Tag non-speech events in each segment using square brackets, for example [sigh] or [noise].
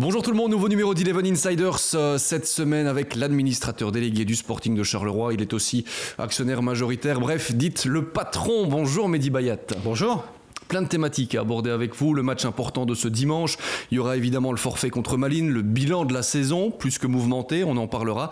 Bonjour tout le monde, nouveau numéro d'Eleven Insiders euh, cette semaine avec l'administrateur délégué du Sporting de Charleroi. Il est aussi actionnaire majoritaire. Bref, dites le patron. Bonjour Mehdi Bayat. Bonjour. Plein de thématiques à aborder avec vous. Le match important de ce dimanche. Il y aura évidemment le forfait contre Malines, le bilan de la saison, plus que mouvementé, on en parlera.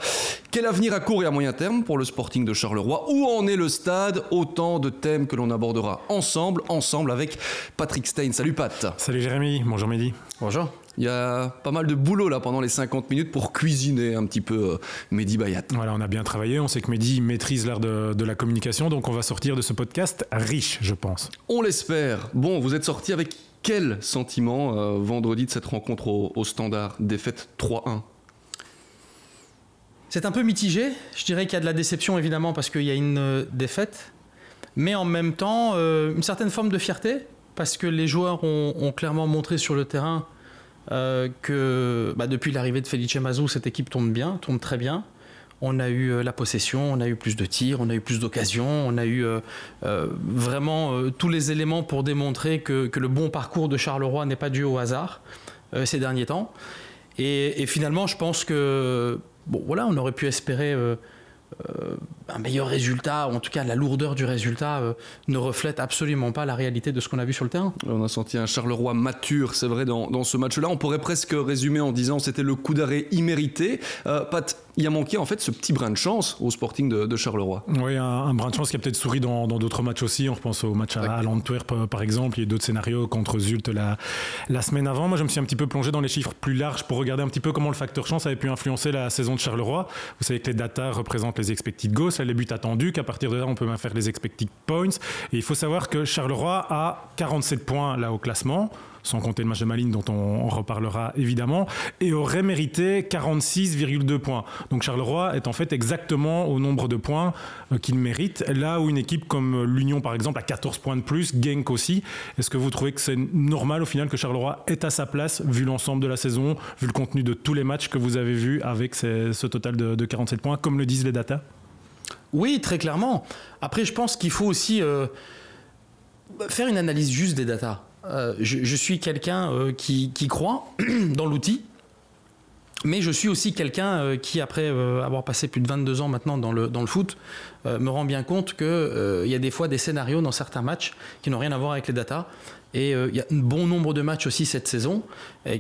Quel avenir à court et à moyen terme pour le Sporting de Charleroi? Où en est le stade? Autant de thèmes que l'on abordera ensemble, ensemble avec Patrick Stein. Salut Pat. Salut Jérémy, bonjour Mehdi. Bonjour. Il y a pas mal de boulot là pendant les 50 minutes pour cuisiner un petit peu euh, Mehdi Bayat. Voilà, on a bien travaillé. On sait que Mehdi maîtrise l'art de, la communication, donc on va sortir de ce podcast riche, je pense. On l'espère. Bon, vous êtes sorti avec quel sentiment euh, vendredi de cette rencontre au, Standard Défaite 3-1 C'est un peu mitigé. Je dirais qu'il y a de la déception évidemment parce qu'il y a une euh, défaite, mais en même temps une certaine forme de fierté parce que les joueurs ont clairement montré sur le terrain euh, que bah, depuis l'arrivée de Felice Mazou, cette équipe tourne bien, tourne très bien. On a eu euh, la possession, on a eu plus de tirs, on a eu plus d'occasions, on a eu euh, vraiment tous les éléments pour démontrer que, le bon parcours de Charleroi n'est pas dû au hasard ces derniers temps. Et, finalement, je pense que bon, voilà, on aurait pu espérer un meilleur résultat, ou en tout cas la lourdeur du résultat, euh, ne reflète absolument pas la réalité de ce qu'on a vu sur le terrain. On a senti un Charleroi mature, c'est vrai, dans, dans ce match-là. On pourrait presque résumer en disant c'était le coup d'arrêt immérité. Euh, Pat, il a manqué en fait ce petit brin de chance au Sporting de, Charleroi. Oui, un, brin de chance qui a peut-être souri dans d'autres matchs aussi. On repense au match à, l'Antwerp par exemple. Il y a d'autres scénarios contre Zult la, la semaine avant. Moi, je me suis un petit peu plongé dans les chiffres plus larges pour regarder un petit peu comment le facteur chance avait pu influencer la saison de Charleroi. Vous savez que les data représentent les expected goals, les buts attendus, qu'à partir de là, on peut même faire les expected points. Et il faut savoir que Charleroi a 47 points là au classement sans compter le match de Malines dont on, reparlera évidemment, et aurait mérité 46,2 points. Donc Charleroi est en fait exactement au nombre de points euh, qu'il mérite, là où une équipe comme l'Union par exemple a 14 points de plus, Genk aussi. Est-ce que vous trouvez que c'est normal au final que Charleroi est à sa place, vu l'ensemble de la saison, vu le contenu de tous les matchs que vous avez vus avec ce total de, 47 points, comme le disent les datas? Oui, très clairement. Après, je pense qu'il faut aussi... Euh, faire une analyse juste des datas. Euh, je, suis quelqu'un euh, qui, croit [clears throat] dans l'outil, mais je suis aussi quelqu'un qui, après avoir passé plus de 22 ans maintenant dans le, foot, me rend bien compte qu'il y a des fois des scénarios dans certains matchs qui n'ont rien à voir avec les datas. Et il y a un bon nombre de matchs aussi cette saison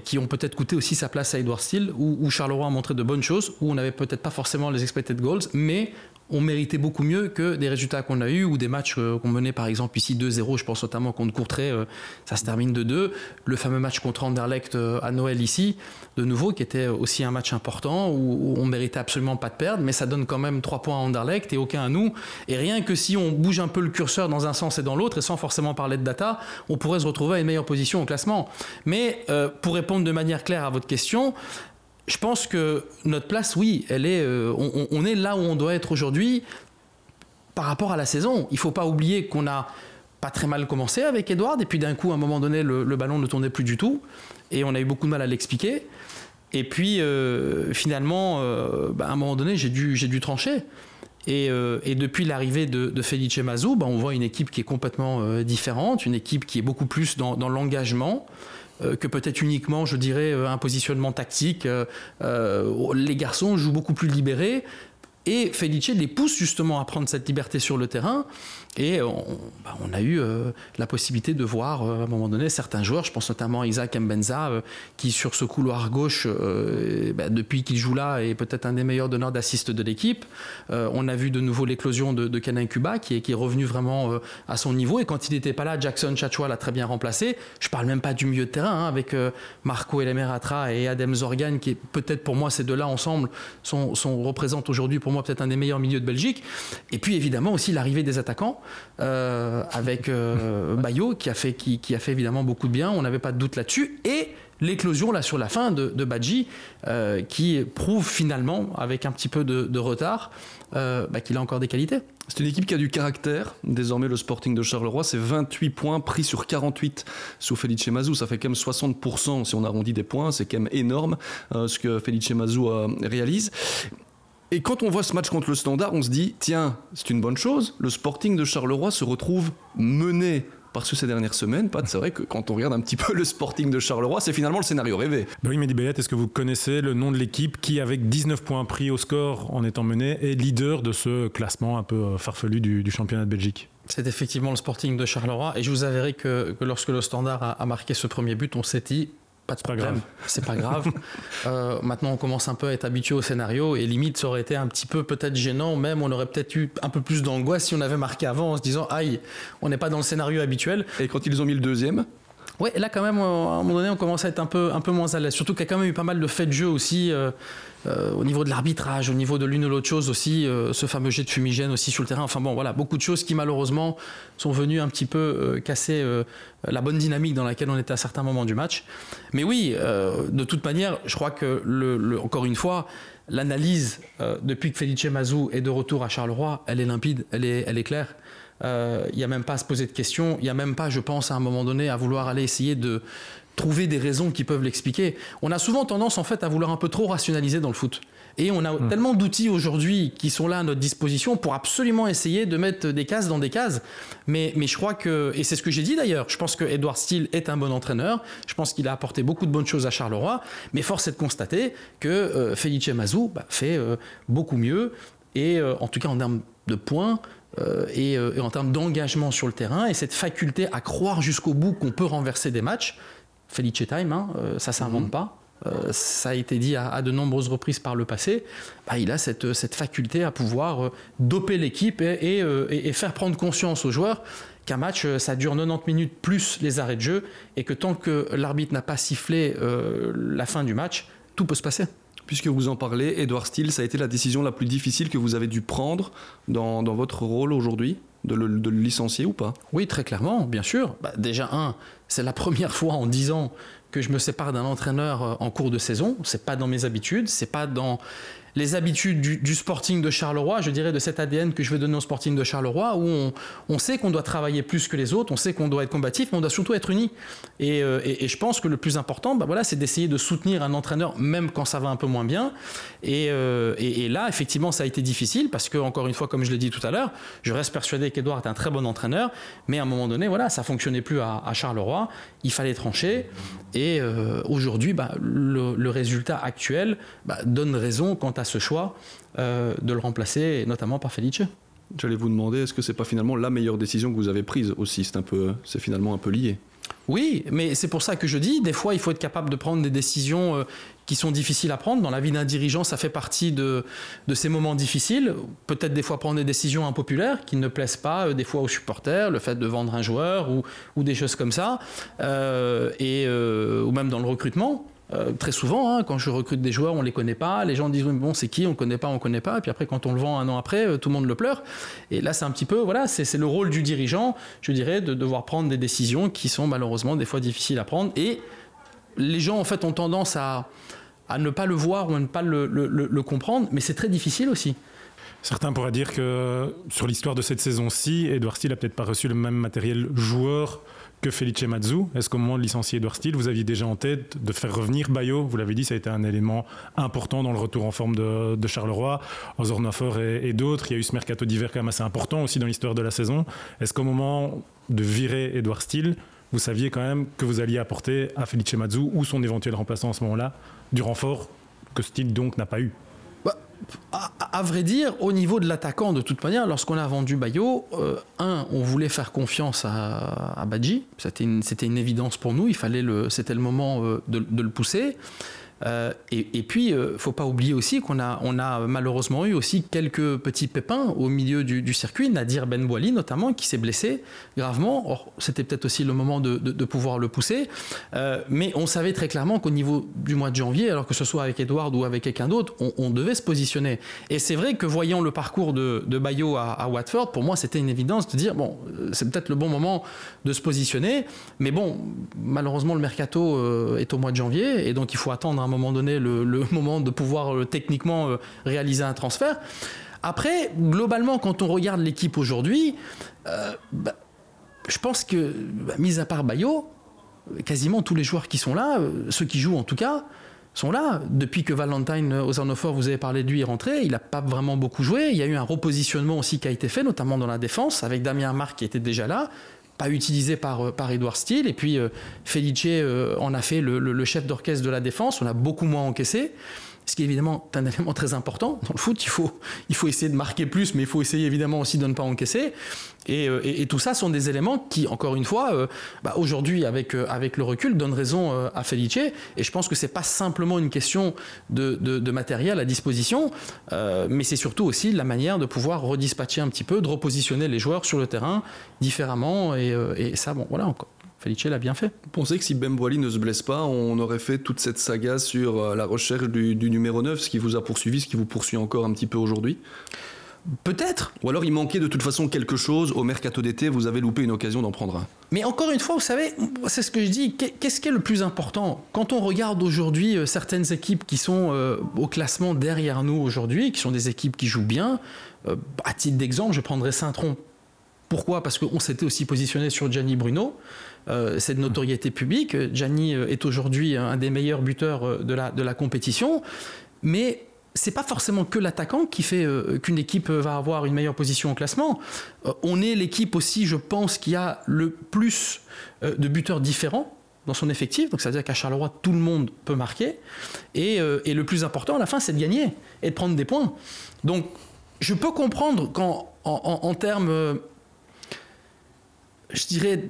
qui ont peut-être coûté aussi sa place à Edouard Steele, où, où Charleroi a montré de bonnes choses, où on n'avait peut-être pas forcément les expected goals, mais on méritait beaucoup mieux que des résultats qu'on a eus ou des matchs euh, qu'on menait par exemple ici 2-0, je pense notamment contre Courtrai, euh, ça se termine de 2. Le fameux match contre Anderlecht euh, à Noël ici, de nouveau, qui était aussi un match important où, on méritait absolument pas de perdre, mais ça donne quand même 3 points à Anderlecht et aucun à nous. Et rien que si on bouge un peu le curseur dans un sens et dans l'autre, et sans forcément parler de data, on pourrait se retrouver à une meilleure position au classement. Mais pour répondre de manière claire à votre question, je pense que notre place, oui, elle est, euh, on, est là où on doit être aujourd'hui par rapport à la saison. Il ne faut pas oublier qu'on a pas très mal commencé avec Edouard, et puis d'un coup, à un moment donné, le, ballon ne tournait plus du tout, et on a eu beaucoup de mal à l'expliquer. Et puis, euh, finalement, euh, bah, à un moment donné, j'ai dû, dû trancher. Et, depuis l'arrivée de, Felice Mazou, bah, on voit une équipe qui est complètement différente, une équipe qui est beaucoup plus dans, l'engagement, que peut-être uniquement, je dirais, euh, un positionnement tactique. Euh, les garçons jouent beaucoup plus libérés. Et Felice les pousse justement à prendre cette liberté sur le terrain. Et on, bah, a eu euh, la possibilité de voir euh, à un moment donné certains joueurs, je pense notamment à Isaac Mbenza, euh, qui sur ce couloir gauche, bah, depuis qu'il joue là, est peut-être un des meilleurs donneurs d'assist de l'équipe. on a vu de nouveau l'éclosion de, de Canin Cuba, qui est, revenu vraiment à son niveau. Et quand il n'était pas là, Jackson Chachua l'a très bien remplacé. Je parle même pas du milieu de terrain, hein, avec Marco Elemeratra et Adem Zorgan, qui peut-être pour moi ces deux-là ensemble sont, sont représentent aujourd'hui pour moi peut-être un des meilleurs milieux de Belgique. Et puis évidemment aussi l'arrivée des attaquants. Euh, avec euh, Bayo qui a, fait, qui, a fait évidemment beaucoup de bien, on n'avait pas de doute là-dessus, et l'éclosion là sur la fin de, de Badji euh, qui prouve finalement avec un petit peu de, retard bah, qu'il a encore des qualités. C'est une équipe qui a du caractère. Désormais, le Sporting de Charleroi, c'est 28 points pris sur 48 sous Felice Mazou. Ça fait quand même 60% si on arrondit des points. C'est quand même énorme ce que Felice Mazou réalise. Et quand on voit ce match contre le Standard, on se dit tiens, c'est une bonne chose. Le Sporting de Charleroi se retrouve mené Parce que ces dernières semaines, Pat, c'est vrai que quand on regarde un petit peu le Sporting de Charleroi, c'est finalement le scénario rêvé. Ben oui, Mehdi Bayat, est-ce que vous connaissez le nom de l'équipe qui, avec 19 points pris au score en étant mené, est leader de ce classement un peu euh, farfelu du, championnat de Belgique? C'est effectivement le Sporting de Charleroi. Et je vous avouerai que, lorsque le Standard a, marqué ce premier but, on s'est dit pas de problème. [laughs] C'est pas grave. euh, maintenant, on commence un peu à être habitué au scénario et limite, ça aurait été un petit peu peut-être gênant. Même, on aurait peut-être eu un peu plus d'angoisse si on avait marqué avant en se disant aïe, on n'est pas dans le scénario habituel. Et quand ils ont mis le deuxième Ouais, là quand même, à un moment donné, on commence à être un peu, un peu moins à l'aise. Surtout qu'il y a quand même eu pas mal de faits de jeu aussi. Euh, euh, au niveau de l'arbitrage, au niveau de l'une ou l'autre chose aussi, euh, ce fameux jet de fumigène aussi sur le terrain. Enfin bon, voilà, beaucoup de choses qui malheureusement sont venues un petit peu euh, casser la bonne dynamique dans laquelle on était à certains moments du match. Mais oui, de toute manière, je crois que, le, encore une fois, l'analyse depuis que Felice Mazou est de retour à Charleroi, elle est limpide, elle est, elle est claire. Il n'y a même pas à se poser de questions, il n'y a même pas, je pense, à un moment donné, à vouloir aller essayer de trouver des raisons qui peuvent l'expliquer. On a souvent tendance en fait à vouloir un peu trop rationaliser dans le foot. Et on a hmm. tellement d'outils aujourd'hui qui sont là à notre disposition pour absolument essayer de mettre des cases dans des cases. Mais, mais je crois que, et c'est ce que j'ai dit d'ailleurs, je pense que Edouard Steele est un bon entraîneur. Je pense qu'il a apporté beaucoup de bonnes choses à Charleroi. Mais force est de constater que euh, Felice Mazou bah, fait euh, beaucoup mieux. Et euh, en tout cas en termes de points, et, et, en termes d'engagement sur le terrain et cette faculté à croire jusqu'au bout qu'on peut renverser des matchs, Felice Time, hein, euh, ça s'invente mhm. pas. Euh, ça a été dit à, de nombreuses reprises par le passé, bah, il a cette, cette, faculté à pouvoir euh, doper l'équipe et, et, faire prendre conscience aux joueurs qu'un match, ça dure 90 minutes plus les arrêts de jeu, et que tant que l'arbitre n'a pas sifflé la fin du match, tout peut se passer. Puisque vous en parlez, Edouard Steele, ça a été la décision la plus difficile que vous avez dû prendre dans, votre rôle aujourd'hui de le, licencier ou pas? Oui, très clairement, bien sûr. Bah, déjà, un, c'est la première fois en 10 ans que je me sépare d'un entraîneur euh, en cours de saison. C'est pas dans mes habitudes, c'est pas dans les habitudes du, Sporting de Charleroi, je dirais de cet ADN que je vais donner au Sporting de Charleroi, où on, sait qu'on doit travailler plus que les autres, on sait qu'on doit être combatif, mais on doit surtout être unis. Et, euh, je pense que le plus important, bah voilà, c'est d'essayer de soutenir un entraîneur, même quand ça va un peu moins bien. Euh, et, là, effectivement, ça a été difficile, parce que, encore une fois, comme je l'ai dit tout à l'heure, je reste persuadé qu'Edouard est un très bon entraîneur, mais à un moment donné, voilà, ça fonctionnait plus à, Charleroi, il fallait trancher. Et euh, aujourd'hui, bah, le, résultat actuel bah, donne raison quant à ce choix euh, de le remplacer, notamment par Felice. J'allais vous demander, est-ce que c'est pas finalement la meilleure décision que vous avez prise aussi? C'est un peu, c'est finalement un peu lié. Oui, mais c'est pour ça que je dis, des fois, il faut être capable de prendre des décisions euh, qui sont difficiles à prendre. Dans la vie d'un dirigeant, ça fait partie de, de ces moments difficiles. Peut-être des fois prendre des décisions impopulaires qui ne plaisent pas, euh, des fois aux supporters, le fait de vendre un joueur ou, ou des choses comme ça, et, ou même dans le recrutement. Euh, très souvent, hein, quand je recrute des joueurs, on les connaît pas. Les gens disent bon, c'est qui? On connaît pas, on connaît pas. Et puis après, quand on le vend un an après, euh, tout le monde le pleure. Et là, c'est un petit peu, voilà, c'est le rôle du dirigeant, je dirais, de devoir prendre des décisions qui sont malheureusement des fois difficiles à prendre. Et les gens, en fait, ont tendance à, à ne pas le voir ou à ne pas le, comprendre, mais c'est très difficile aussi. Certains pourraient dire que sur l'histoire de cette saison-ci, Edouard Steele a peut-être pas reçu le même matériel joueur que Felice Mazzu Est-ce qu'au moment de licencier Edouard Steele, vous aviez déjà en tête de faire revenir Bayo Vous l'avez dit, ça a été un élément important dans le retour en forme de, de Charleroi, Ozornofer et, et d'autres. Il y a eu ce mercato d'hiver quand même assez important aussi dans l'histoire de la saison. Est-ce qu'au moment de virer Edouard Steele, vous saviez quand même que vous alliez apporter à Felice Mazzu ou son éventuel remplaçant à ce moment-là du renfort que Steele donc n'a pas eu? À, vrai dire, au niveau de l'attaquant, de toute manière, lorsqu'on a vendu Bayo, euh, un, on voulait faire confiance à, Badji. C'était une, une, évidence pour nous. C'était le moment euh, de, le pousser. Euh, et, puis, il euh, faut pas oublier aussi qu'on a, malheureusement eu aussi quelques petits pépins au milieu du, circuit. Nadir Ben Bouali, notamment, qui s'est blessé gravement. Or, c'était peut-être aussi le moment de, pouvoir le pousser. Euh, mais on savait très clairement qu'au niveau du mois de janvier, alors que ce soit avec Edward ou avec quelqu'un d'autre, on, devait se positionner. Et c'est vrai que voyant le parcours de, de Bayo à, Watford, pour moi, c'était une évidence de dire bon, c'est peut-être le bon moment de se positionner. Mais bon, malheureusement, le mercato est au mois de janvier. Et donc, il faut attendre un moment donné le, [laughs] moment de pouvoir euh, techniquement euh, réaliser un transfert. Après, globalement, quand on regarde l'équipe aujourd'hui, euh, bah, je pense que, bah, mis à part Bayo, quasiment tous les joueurs qui sont là, ceux qui jouent en tout cas, sont là. Depuis que Valentine Ozanofor, vous avez parlé de lui, est rentré, il n'a pas vraiment beaucoup joué. Il y a eu un repositionnement aussi qui a été fait, notamment dans la défense, avec Damien Marc qui était déjà là pas utilisé par, par Edouard Steele. Et puis Felice en a fait le, le chef d'orchestre de la défense. On a beaucoup moins encaissé ce qui est évidemment un [laughs] élément très important. Dans le foot, il faut, il faut essayer de marquer plus, mais il faut essayer évidemment aussi de ne pas encaisser. Et, euh, tout ça sont des éléments qui, encore une fois, euh, bah, aujourd'hui, avec, euh, avec le recul, donnent raison à Felice. Et je pense que c'est pas simplement une question de, matériel à disposition, mais c'est surtout aussi la manière de pouvoir redispatcher un petit peu, de repositionner les joueurs sur le terrain différemment. Et ça, bon, voilà encore. Felice l'a bien fait. Vous pensez que si Bemboili ne se blesse pas, on aurait fait toute cette saga sur euh, la recherche du, numéro 9, ce qui vous a poursuivi, ce qui vous poursuit encore un petit peu aujourd'hui? Peut-être. Ou alors il manquait de toute façon quelque chose au mercato d'été, vous avez loupé une occasion d'en prendre un. Mais encore une fois, vous savez, c'est ce que je dis, qu'est-ce qui est le plus important? Quand on regarde aujourd'hui euh, certaines équipes qui sont euh, au classement derrière nous aujourd'hui, qui sont des équipes qui jouent bien, à titre d'exemple, je prendrais Saint-Tron. Pourquoi? Parce qu'on s'était aussi positionné sur Gianni Bruno. Euh, cette notoriété publique. Gianni euh, est aujourd'hui un des meilleurs buteurs euh, de la, de la compétition, mais c'est pas forcément que l'attaquant qui fait qu'une équipe va avoir une meilleure position au classement. on est l'équipe aussi, je pense, qui a le plus de buteurs différents dans son effectif. Donc ça veut dire qu'à Charleroi, tout le monde peut marquer. Et, le plus important à la fin, c'est de gagner et de prendre des points. Donc je peux comprendre qu'en en, en termes je dirais,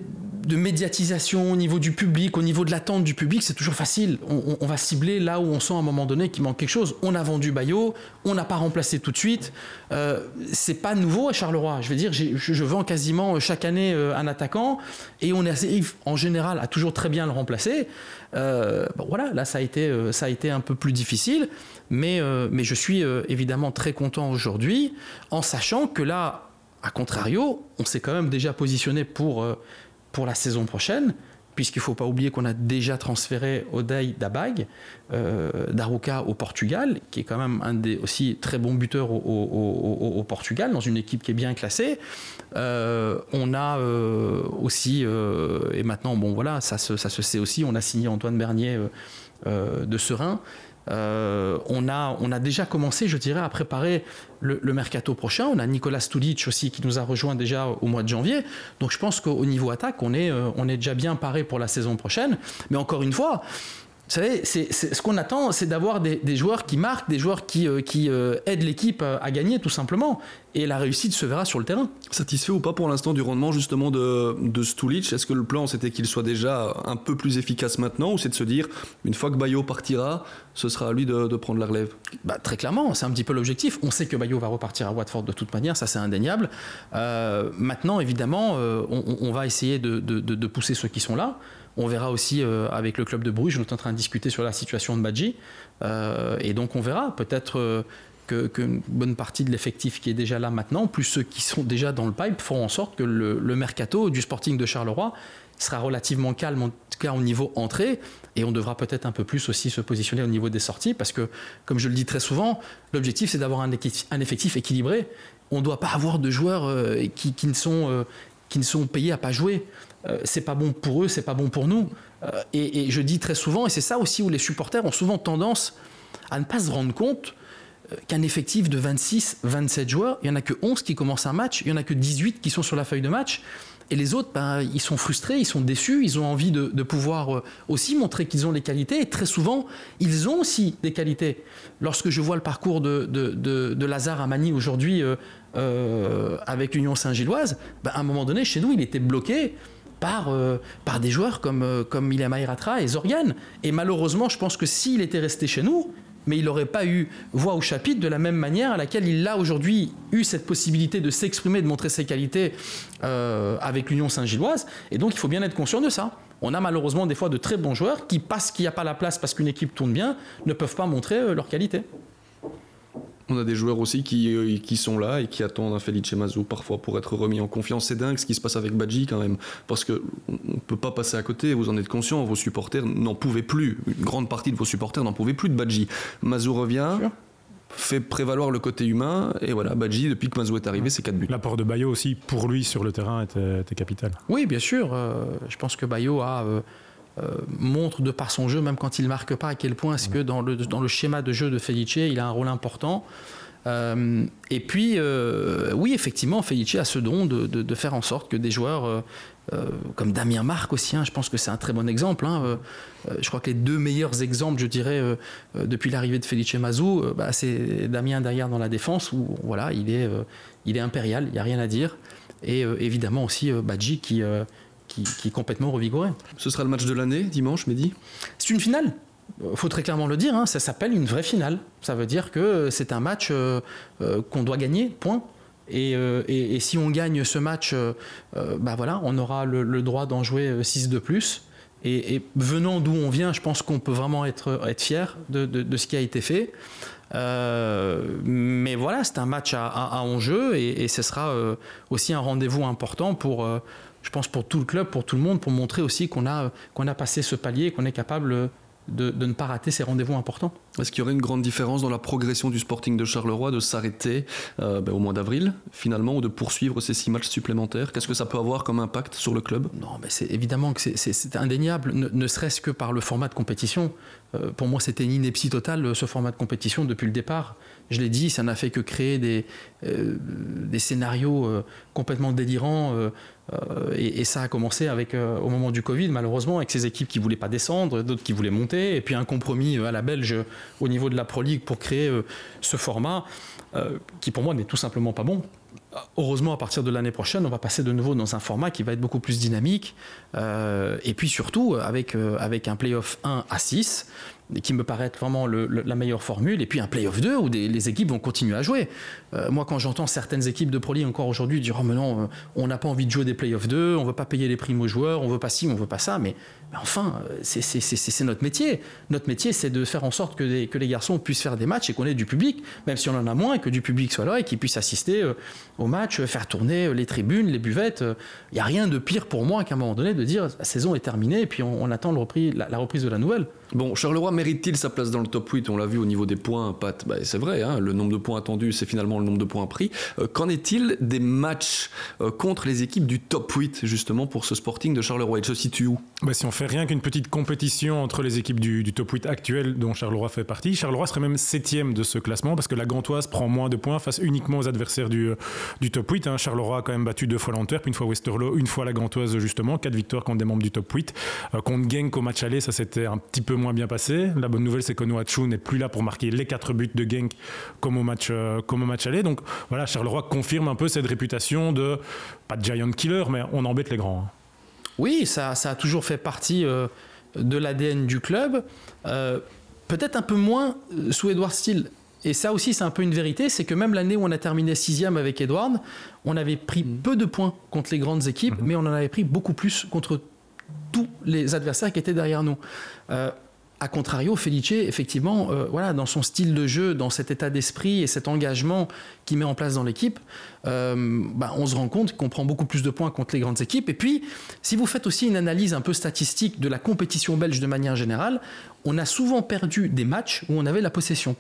de médiatisation au niveau du public, au niveau de l'attente du public, c'est toujours facile. On, va cibler là où on sent à un moment donné qu'il manque quelque chose. On a vendu Bayo, on n'a pas remplacé tout de suite. Euh, c'est pas nouveau à Charleroi. Je veux dire, je vends quasiment chaque année euh, un attaquant et on est en général, à toujours très bien le remplacer. Euh, voilà, là ça a été, euh, ça a été un peu plus difficile, mais, mais je suis évidemment très content aujourd'hui en sachant que là, a contrario, on s'est quand même déjà positionné pour, euh, pour la saison prochaine, puisqu'il ne faut pas oublier qu'on a déjà transféré Odei Dabag euh, d'Aruca au Portugal, qui est quand même un des aussi très bons buteurs au, Portugal, dans une équipe qui est bien classée. Euh, on a aussi, et maintenant, bon voilà, ça ça se sait aussi, on a signé Antoine Bernier de Serein. Euh, on, a, on a déjà commencé, je dirais, à préparer le, mercato prochain. On a Nicolas Studic aussi qui nous a rejoint déjà au mois de janvier. Donc je pense qu'au niveau attaque, on est, euh, on est déjà bien paré pour la saison prochaine. Mais encore une fois, vous savez, c'est, ce qu'on attend, c'est d'avoir des, joueurs qui marquent, des joueurs qui, euh, qui euh, aident l'équipe à, gagner, tout simplement. Et la réussite se verra sur le terrain. Satisfait ou pas pour l'instant du rendement justement de, de Stulic? Est-ce que le plan c'était qu'il soit déjà un peu plus efficace maintenant ou c'est de se dire, une fois que Bayo partira, ce sera à lui de, prendre la relève? Bah, Très clairement, c'est un petit peu l'objectif. On sait que Bayo va repartir à Watford de toute manière, ça c'est indéniable. Euh, maintenant, évidemment, on, on, va essayer de, de pousser ceux qui sont là. On verra aussi euh, avec le club de Bruges, on est en train de discuter sur la situation de Badji. Euh, et donc on verra peut-être euh, qu'une bonne partie de l'effectif qui est déjà là maintenant, plus ceux qui sont déjà dans le pipe, feront en sorte que le, mercato du Sporting de Charleroi sera relativement calme, en tout cas au niveau entrée, et on devra peut-être un peu plus aussi se positionner au niveau des sorties, parce que, comme je le dis très souvent, l'objectif c'est d'avoir un, effectif équilibré. On ne doit pas avoir de joueurs qui, ne sont, qui ne sont payés à pas jouer. Euh, c'est pas bon pour eux, c'est pas bon pour nous. Euh, et, je dis très souvent, et c'est ça aussi où les supporters ont souvent tendance à ne pas se rendre compte euh, qu'un effectif de 26, 27 joueurs, il n'y en a que 11 qui commencent un match, il n'y en a que 18 qui sont sur la feuille de match. Et les autres, ben, ils sont frustrés, ils sont déçus, ils ont envie de, pouvoir aussi montrer qu'ils ont les qualités. Et très souvent, ils ont aussi des qualités. Lorsque je vois le parcours de, de, Lazare Amani aujourd'hui avec l'Union Saint-Gilloise, ben, à un moment donné, chez nous, il était bloqué par, euh, par des joueurs comme, euh, comme Iratra et Zorgan. Et malheureusement, je pense que s'il était resté chez nous, mais il n'aurait pas eu voix au chapitre de la même manière à laquelle il a aujourd'hui eu cette possibilité de s'exprimer, de montrer ses qualités euh, avec l'Union Saint-Gilloise. Et donc il faut bien être conscient de ça. On a malheureusement des fois de très bons joueurs qui, parce qu'il n'y a pas la place, parce qu'une équipe tourne bien, ne peuvent pas montrer leurs qualités. On a des joueurs aussi qui, euh, qui sont là et qui attendent un Felice Mazou parfois pour être remis en confiance. C'est dingue ce qui se passe avec Badji quand même, parce qu'on ne peut pas passer à côté, vous en êtes conscient, vos supporters n'en pouvaient plus, une grande partie de vos supporters n'en pouvaient plus de Badji. Mazou revient, fait prévaloir le côté humain. Et voilà, Badji, depuis que Mazou est arrivé, c'est 4 buts. L'apport de Bayo aussi, pour lui, sur le terrain, était, capital. Oui, bien sûr. Euh, je pense que Bayo a, euh, montre de par son jeu, même quand il marque pas, à quel point est-ce que dans le, dans le schéma de jeu de Felice, il a un rôle important. et puis, oui, effectivement, Felice a ce don de, faire en sorte que des joueurs comme Damien Marc aussi, hein, je pense que c'est un très bon exemple. Hein, je crois que les deux meilleurs exemples, je dirais, depuis l'arrivée de Felice Mazou, bah, c'est Damien derrière dans la défense, où voilà, il est, il est impérial, il n'y a rien à dire. Et évidemment aussi Badji qui qui, est complètement revigoré. Ce sera le match de l'année, dimanche, midi? C'est une finale il faut très clairement le dire, hein, ça s'appelle une vraie finale. Ça veut dire que c'est un match euh, euh, qu'on doit gagner, point. Et, euh, si on gagne ce match, bah voilà, on aura le, droit d'en jouer 6 de plus. Et, venant d'où on vient, je pense qu'on peut vraiment être, être fier de, ce qui a été fait. mais voilà, c'est un match à, à, enjeu et, ce sera aussi un rendez-vous important pour je pense, pour tout le club, pour tout le monde, pour montrer aussi qu'on a, qu'on a passé ce palier, qu'on est capable de, ne pas rater ces rendez-vous importants. Est-ce qu'il y aurait une grande différence dans la progression du Sporting de Charleroi de s'arrêter euh, ben, au mois d'avril, finalement, ou de poursuivre ces six matchs supplémentaires? Qu'est-ce que ça peut avoir comme impact sur le club? Non, mais c'est évidemment que c'est indéniable, ne, serait-ce que par le format de compétition. Euh, pour moi, c'était une ineptie totale, ce format de compétition, depuis le départ. Je l'ai dit, ça n'a fait que créer des, euh, scénarios complètement délirants euh, et, ça a commencé avec, euh, au moment du Covid, malheureusement, avec ces équipes qui voulaient pas descendre, d'autres qui voulaient monter, et puis un compromis euh, à la Belge au niveau de la Pro League pour créer ce format qui, pour moi, n'est tout simplement pas bon. Heureusement, à partir de l'année prochaine, on va passer de nouveau dans un format qui va être beaucoup plus dynamique, et puis surtout avec, avec un playoff 1 à 6 qui me paraît vraiment la meilleure formule, et puis un playoff 2 où les équipes vont continuer à jouer. Euh, moi, quand j'entends certaines équipes de Pro League encore aujourd'hui dire oh, mais non, euh, on n'a pas envie de jouer des playoffs 2, on veut pas payer les primes aux joueurs, on veut pas ci, on veut pas ça, mais, enfin, euh, c'est notre métier. Notre métier, c'est de faire en sorte que, les garçons puissent faire des matchs et qu'on ait du public, même si on en a moins, que du public soit là et qu'ils puissent assister aux matchs, faire tourner les tribunes, les buvettes. Il n'y a rien de pire pour moi qu'à un moment donné de dire la saison est terminée et puis on, attend le repris, la, reprise de la nouvelle. Bon, Charleroi mérite-t-il sa place dans le top 8 On l'a vu au niveau des points, Pat. Bah, c'est vrai, hein, le nombre de points attendus, c'est finalement le nombre de points pris. Euh, qu'en est-il des matchs euh, contre les équipes du top 8, justement, pour ce Sporting de Charleroi? Il se situe où? Bah, Si on fait rien qu'une petite compétition entre les équipes du, top 8 actuel, dont Charleroi fait partie, Charleroi serait même septième de ce classement, parce que la Gantoise prend moins de points face uniquement aux adversaires du, du top 8. Hein. Charleroi a quand même battu deux fois l'Antwerp, une fois Westerlo, une fois la Gantoise, justement. Quatre victoires contre des membres du top 8. Euh, contre Genk au match aller, ça s'était un petit peu moins bien passé. La bonne nouvelle, c'est que Noachu n'est plus là pour marquer les quatre buts de Genk comme au match, comme au match aller. Donc voilà, Charleroi confirme un peu cette réputation de, pas de giant killer, mais on embête les grands. Hein. Oui, ça, ça a toujours fait partie euh, de l'ADN du club. Euh, peut-être un peu moins euh, sous Edouard Steele. Et ça aussi, c'est un peu une vérité, c'est que même l'année où on a terminé sixième avec Edouard, on avait pris mm. peu de points contre les grandes équipes, mm-hmm. mais on en avait pris beaucoup plus contre tous les adversaires qui étaient derrière nous. A contrario, Felice, effectivement, euh, voilà, dans son style de jeu, dans cet état d'esprit et cet engagement qu'il met en place dans l'équipe, euh, bah, on se rend compte qu'on prend beaucoup plus de points contre les grandes équipes. Et puis, si vous faites aussi une analyse un peu statistique de la compétition belge de manière générale, on a souvent perdu des matchs où on avait la possession.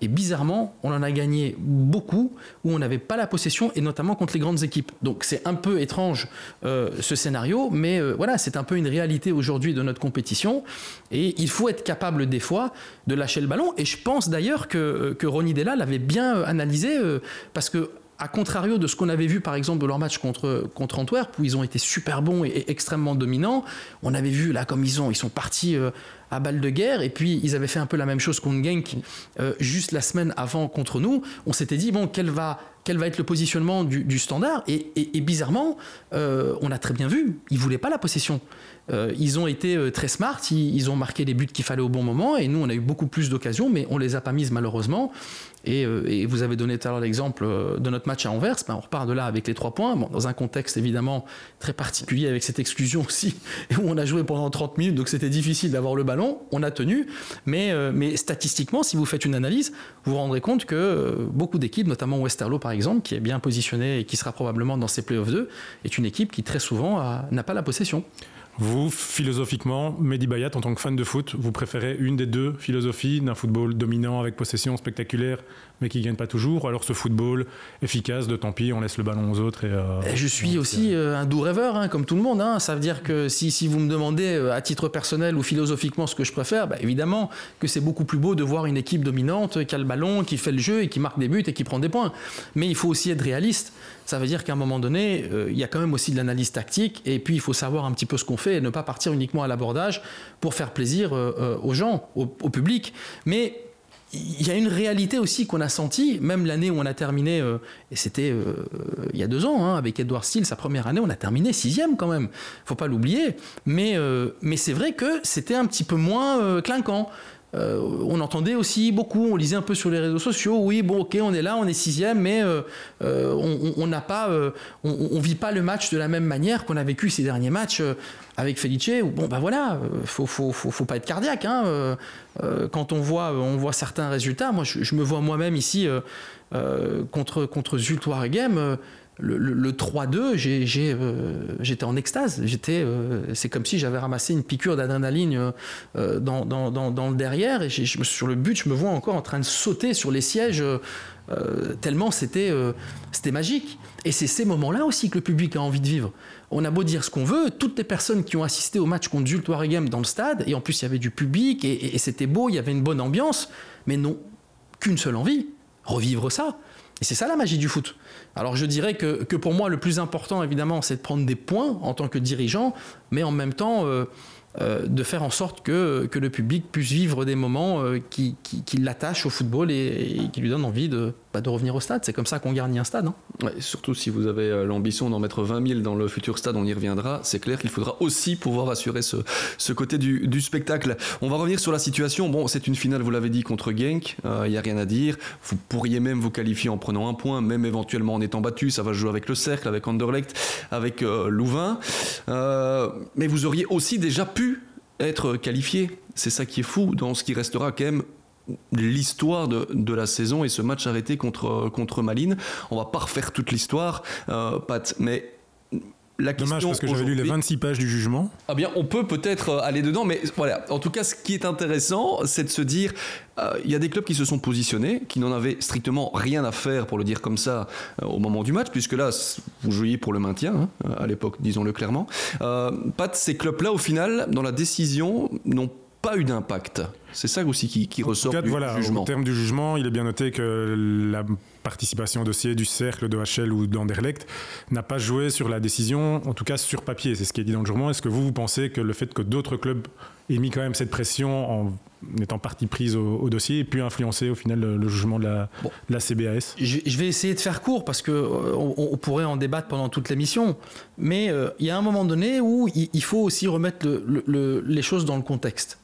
Et bizarrement, on en a gagné beaucoup où on n'avait pas la possession, et notamment contre les grandes équipes. Donc c'est un peu étrange euh, ce scénario, mais euh, voilà, c'est un peu une réalité aujourd'hui de notre compétition. Et il faut être capable des fois de lâcher le ballon. Et je pense d'ailleurs que, euh, que Ronnie Della l'avait bien analysé, parce que à contrario de ce qu'on avait vu par exemple de leur match contre, contre Antwerp, où ils ont été super bons et, extrêmement dominants, on avait vu là comme ils ont, ils sont partis à balle de guerre. Et puis, ils avaient fait un peu la même chose contre Genk euh, juste la semaine avant contre nous. On s'était dit, bon, quel va, quel va être le positionnement du, standard? Et, bizarrement, euh, on a très bien vu, ils voulaient pas la possession. Euh, ils ont été très smart, ils, ont marqué les buts qu'il fallait au bon moment, et nous, on a eu beaucoup plus d'occasions, mais on les a pas mises malheureusement. Euh, et, vous avez donné tout à l'heure l'exemple euh, de notre match à Anvers. Ben, on repart de là avec les trois points. Dans un contexte évidemment très particulier avec cette exclusion [laughs] aussi, où on a joué pendant 30 minutes, donc c'était difficile d'avoir le ballon. On a tenu. Mais, euh, statistiquement, si vous faites une analyse, vous vous rendrez compte que beaucoup d'équipes, notamment Westerlo par exemple, qui est bien positionné et qui sera probablement dans ses playoffs 2, est une équipe qui très souvent n'a pas la possession. Vous, philosophiquement, Mehdi Bayat, en tant que fan de foot, vous préférez une des deux philosophies d'un football dominant avec possession spectaculaire, mais qui ne gagne pas toujours, ou alors ce football efficace de tant pis, on laisse le ballon aux autres et, euh, Je suis aussi euh, un doux rêveur, hein, comme tout le monde. Hein. Ça veut dire que si, si, vous me demandez euh, à titre personnel ou philosophiquement ce que je préfère, bah, évidemment que c'est beaucoup plus beau de voir une équipe dominante qui a le ballon, qui fait le jeu et qui marque des buts et qui prend des points. Mais il faut aussi être réaliste. Ça veut dire qu'à un moment donné, il y a quand même aussi de l'analyse tactique et puis il faut savoir un petit peu ce qu'on fait et ne pas partir uniquement à l'abordage pour faire plaisir aux gens, au, public. Mais il y a une réalité aussi qu'on a senti, même l'année où on a terminé, euh, et c'était il y a deux ans, hein, avec Edward Steele, sa première année, on a terminé sixième quand même. Faut pas l'oublier. Mais, mais c'est vrai que c'était un petit peu moins clinquant. Euh, on entendait aussi beaucoup, on lisait un peu sur les réseaux sociaux, oui, bon, ok, on est là, on est sixième, mais euh, euh, on n'a pas, on, vit pas le match de la même manière qu'on a vécu ces derniers matchs avec Felice. bon, ben voilà, faut, faut, faut, pas être cardiaque. Hein, quand on voit, on voit certains résultats, moi, je, me vois moi-même ici contre contre Game le, 3-2, euh, j'étais en extase. Euh, c'est comme si j'avais ramassé une piqûre d'adrénaline euh, dans, le derrière. Et sur le but, je me vois encore en train de sauter sur les sièges, tellement c'était magique. Et c'est ces moments-là aussi que le public a envie de vivre. On a beau dire ce qu'on veut, toutes les personnes qui ont assisté au match contre Jules dans le stade, et en plus il y avait du public, et c'était beau, il y avait une bonne ambiance, mais non, qu'une seule envie, revivre ça. Et c'est ça la magie du foot. Alors je dirais que, que, pour moi, le plus important, évidemment, c'est de prendre des points en tant que dirigeant, mais en même temps, euh, euh, de faire en sorte que, que, le public puisse vivre des moments euh, qui, qui, l'attachent au football et, qui lui donnent envie de, de revenir au stade. C'est comme ça qu'on garde un stade. Hein. surtout si vous avez euh, l'ambition d'en mettre 20 000 dans le futur stade, on y reviendra. C'est clair qu'il faudra aussi pouvoir assurer ce, côté du, du, spectacle. On va revenir sur la situation. Bon, c'est une finale, vous l'avez dit, contre Genk. Il n'y a rien à dire. Vous pourriez même vous qualifier en prenant un point, même éventuellement en étant battu. Ça va jouer avec le Cercle, avec Anderlecht, avec Louvain. mais vous auriez aussi déjà pu être qualifié. C'est ça qui est fou dans ce qui restera quand même l'histoire de, la saison et ce match arrêté contre, contre Malines. On va pas refaire toute l'histoire, euh, Pat, mais la Dommage parce que j'avais lu les 26 pages du jugement. Ah bien, on peut peut-être euh, aller dedans, mais voilà. En tout cas, ce qui est intéressant, c'est de se dire, euh, il y a des clubs qui se sont positionnés, qui n'en avaient strictement rien à faire, pour le dire comme ça, euh, au moment du match, puisque là, vous jouiez pour le maintien, hein, à l'époque, disons-le clairement. pas de ces clubs-là, au final, dans la décision, n'ont pas eu d'impact. C'est ça aussi qui, ressort du voilà, jugement. Au terme du jugement, il est bien noté que la participation au dossier du Cercle, de HL ou d'Anderlecht n'a pas joué sur la décision, en tout cas sur papier. C'est ce qui est dit dans le jugement. Est-ce que vous, vous pensez que le fait que d'autres clubs aient mis quand même cette pression en étant partie prise au, dossier et pu influencer au final le, jugement de la, la, CBAS je, vais essayer de faire court parce que euh, on, pourrait en débattre pendant toute l'émission, mais euh, il y a un moment donné où il, faut aussi remettre les choses dans le contexte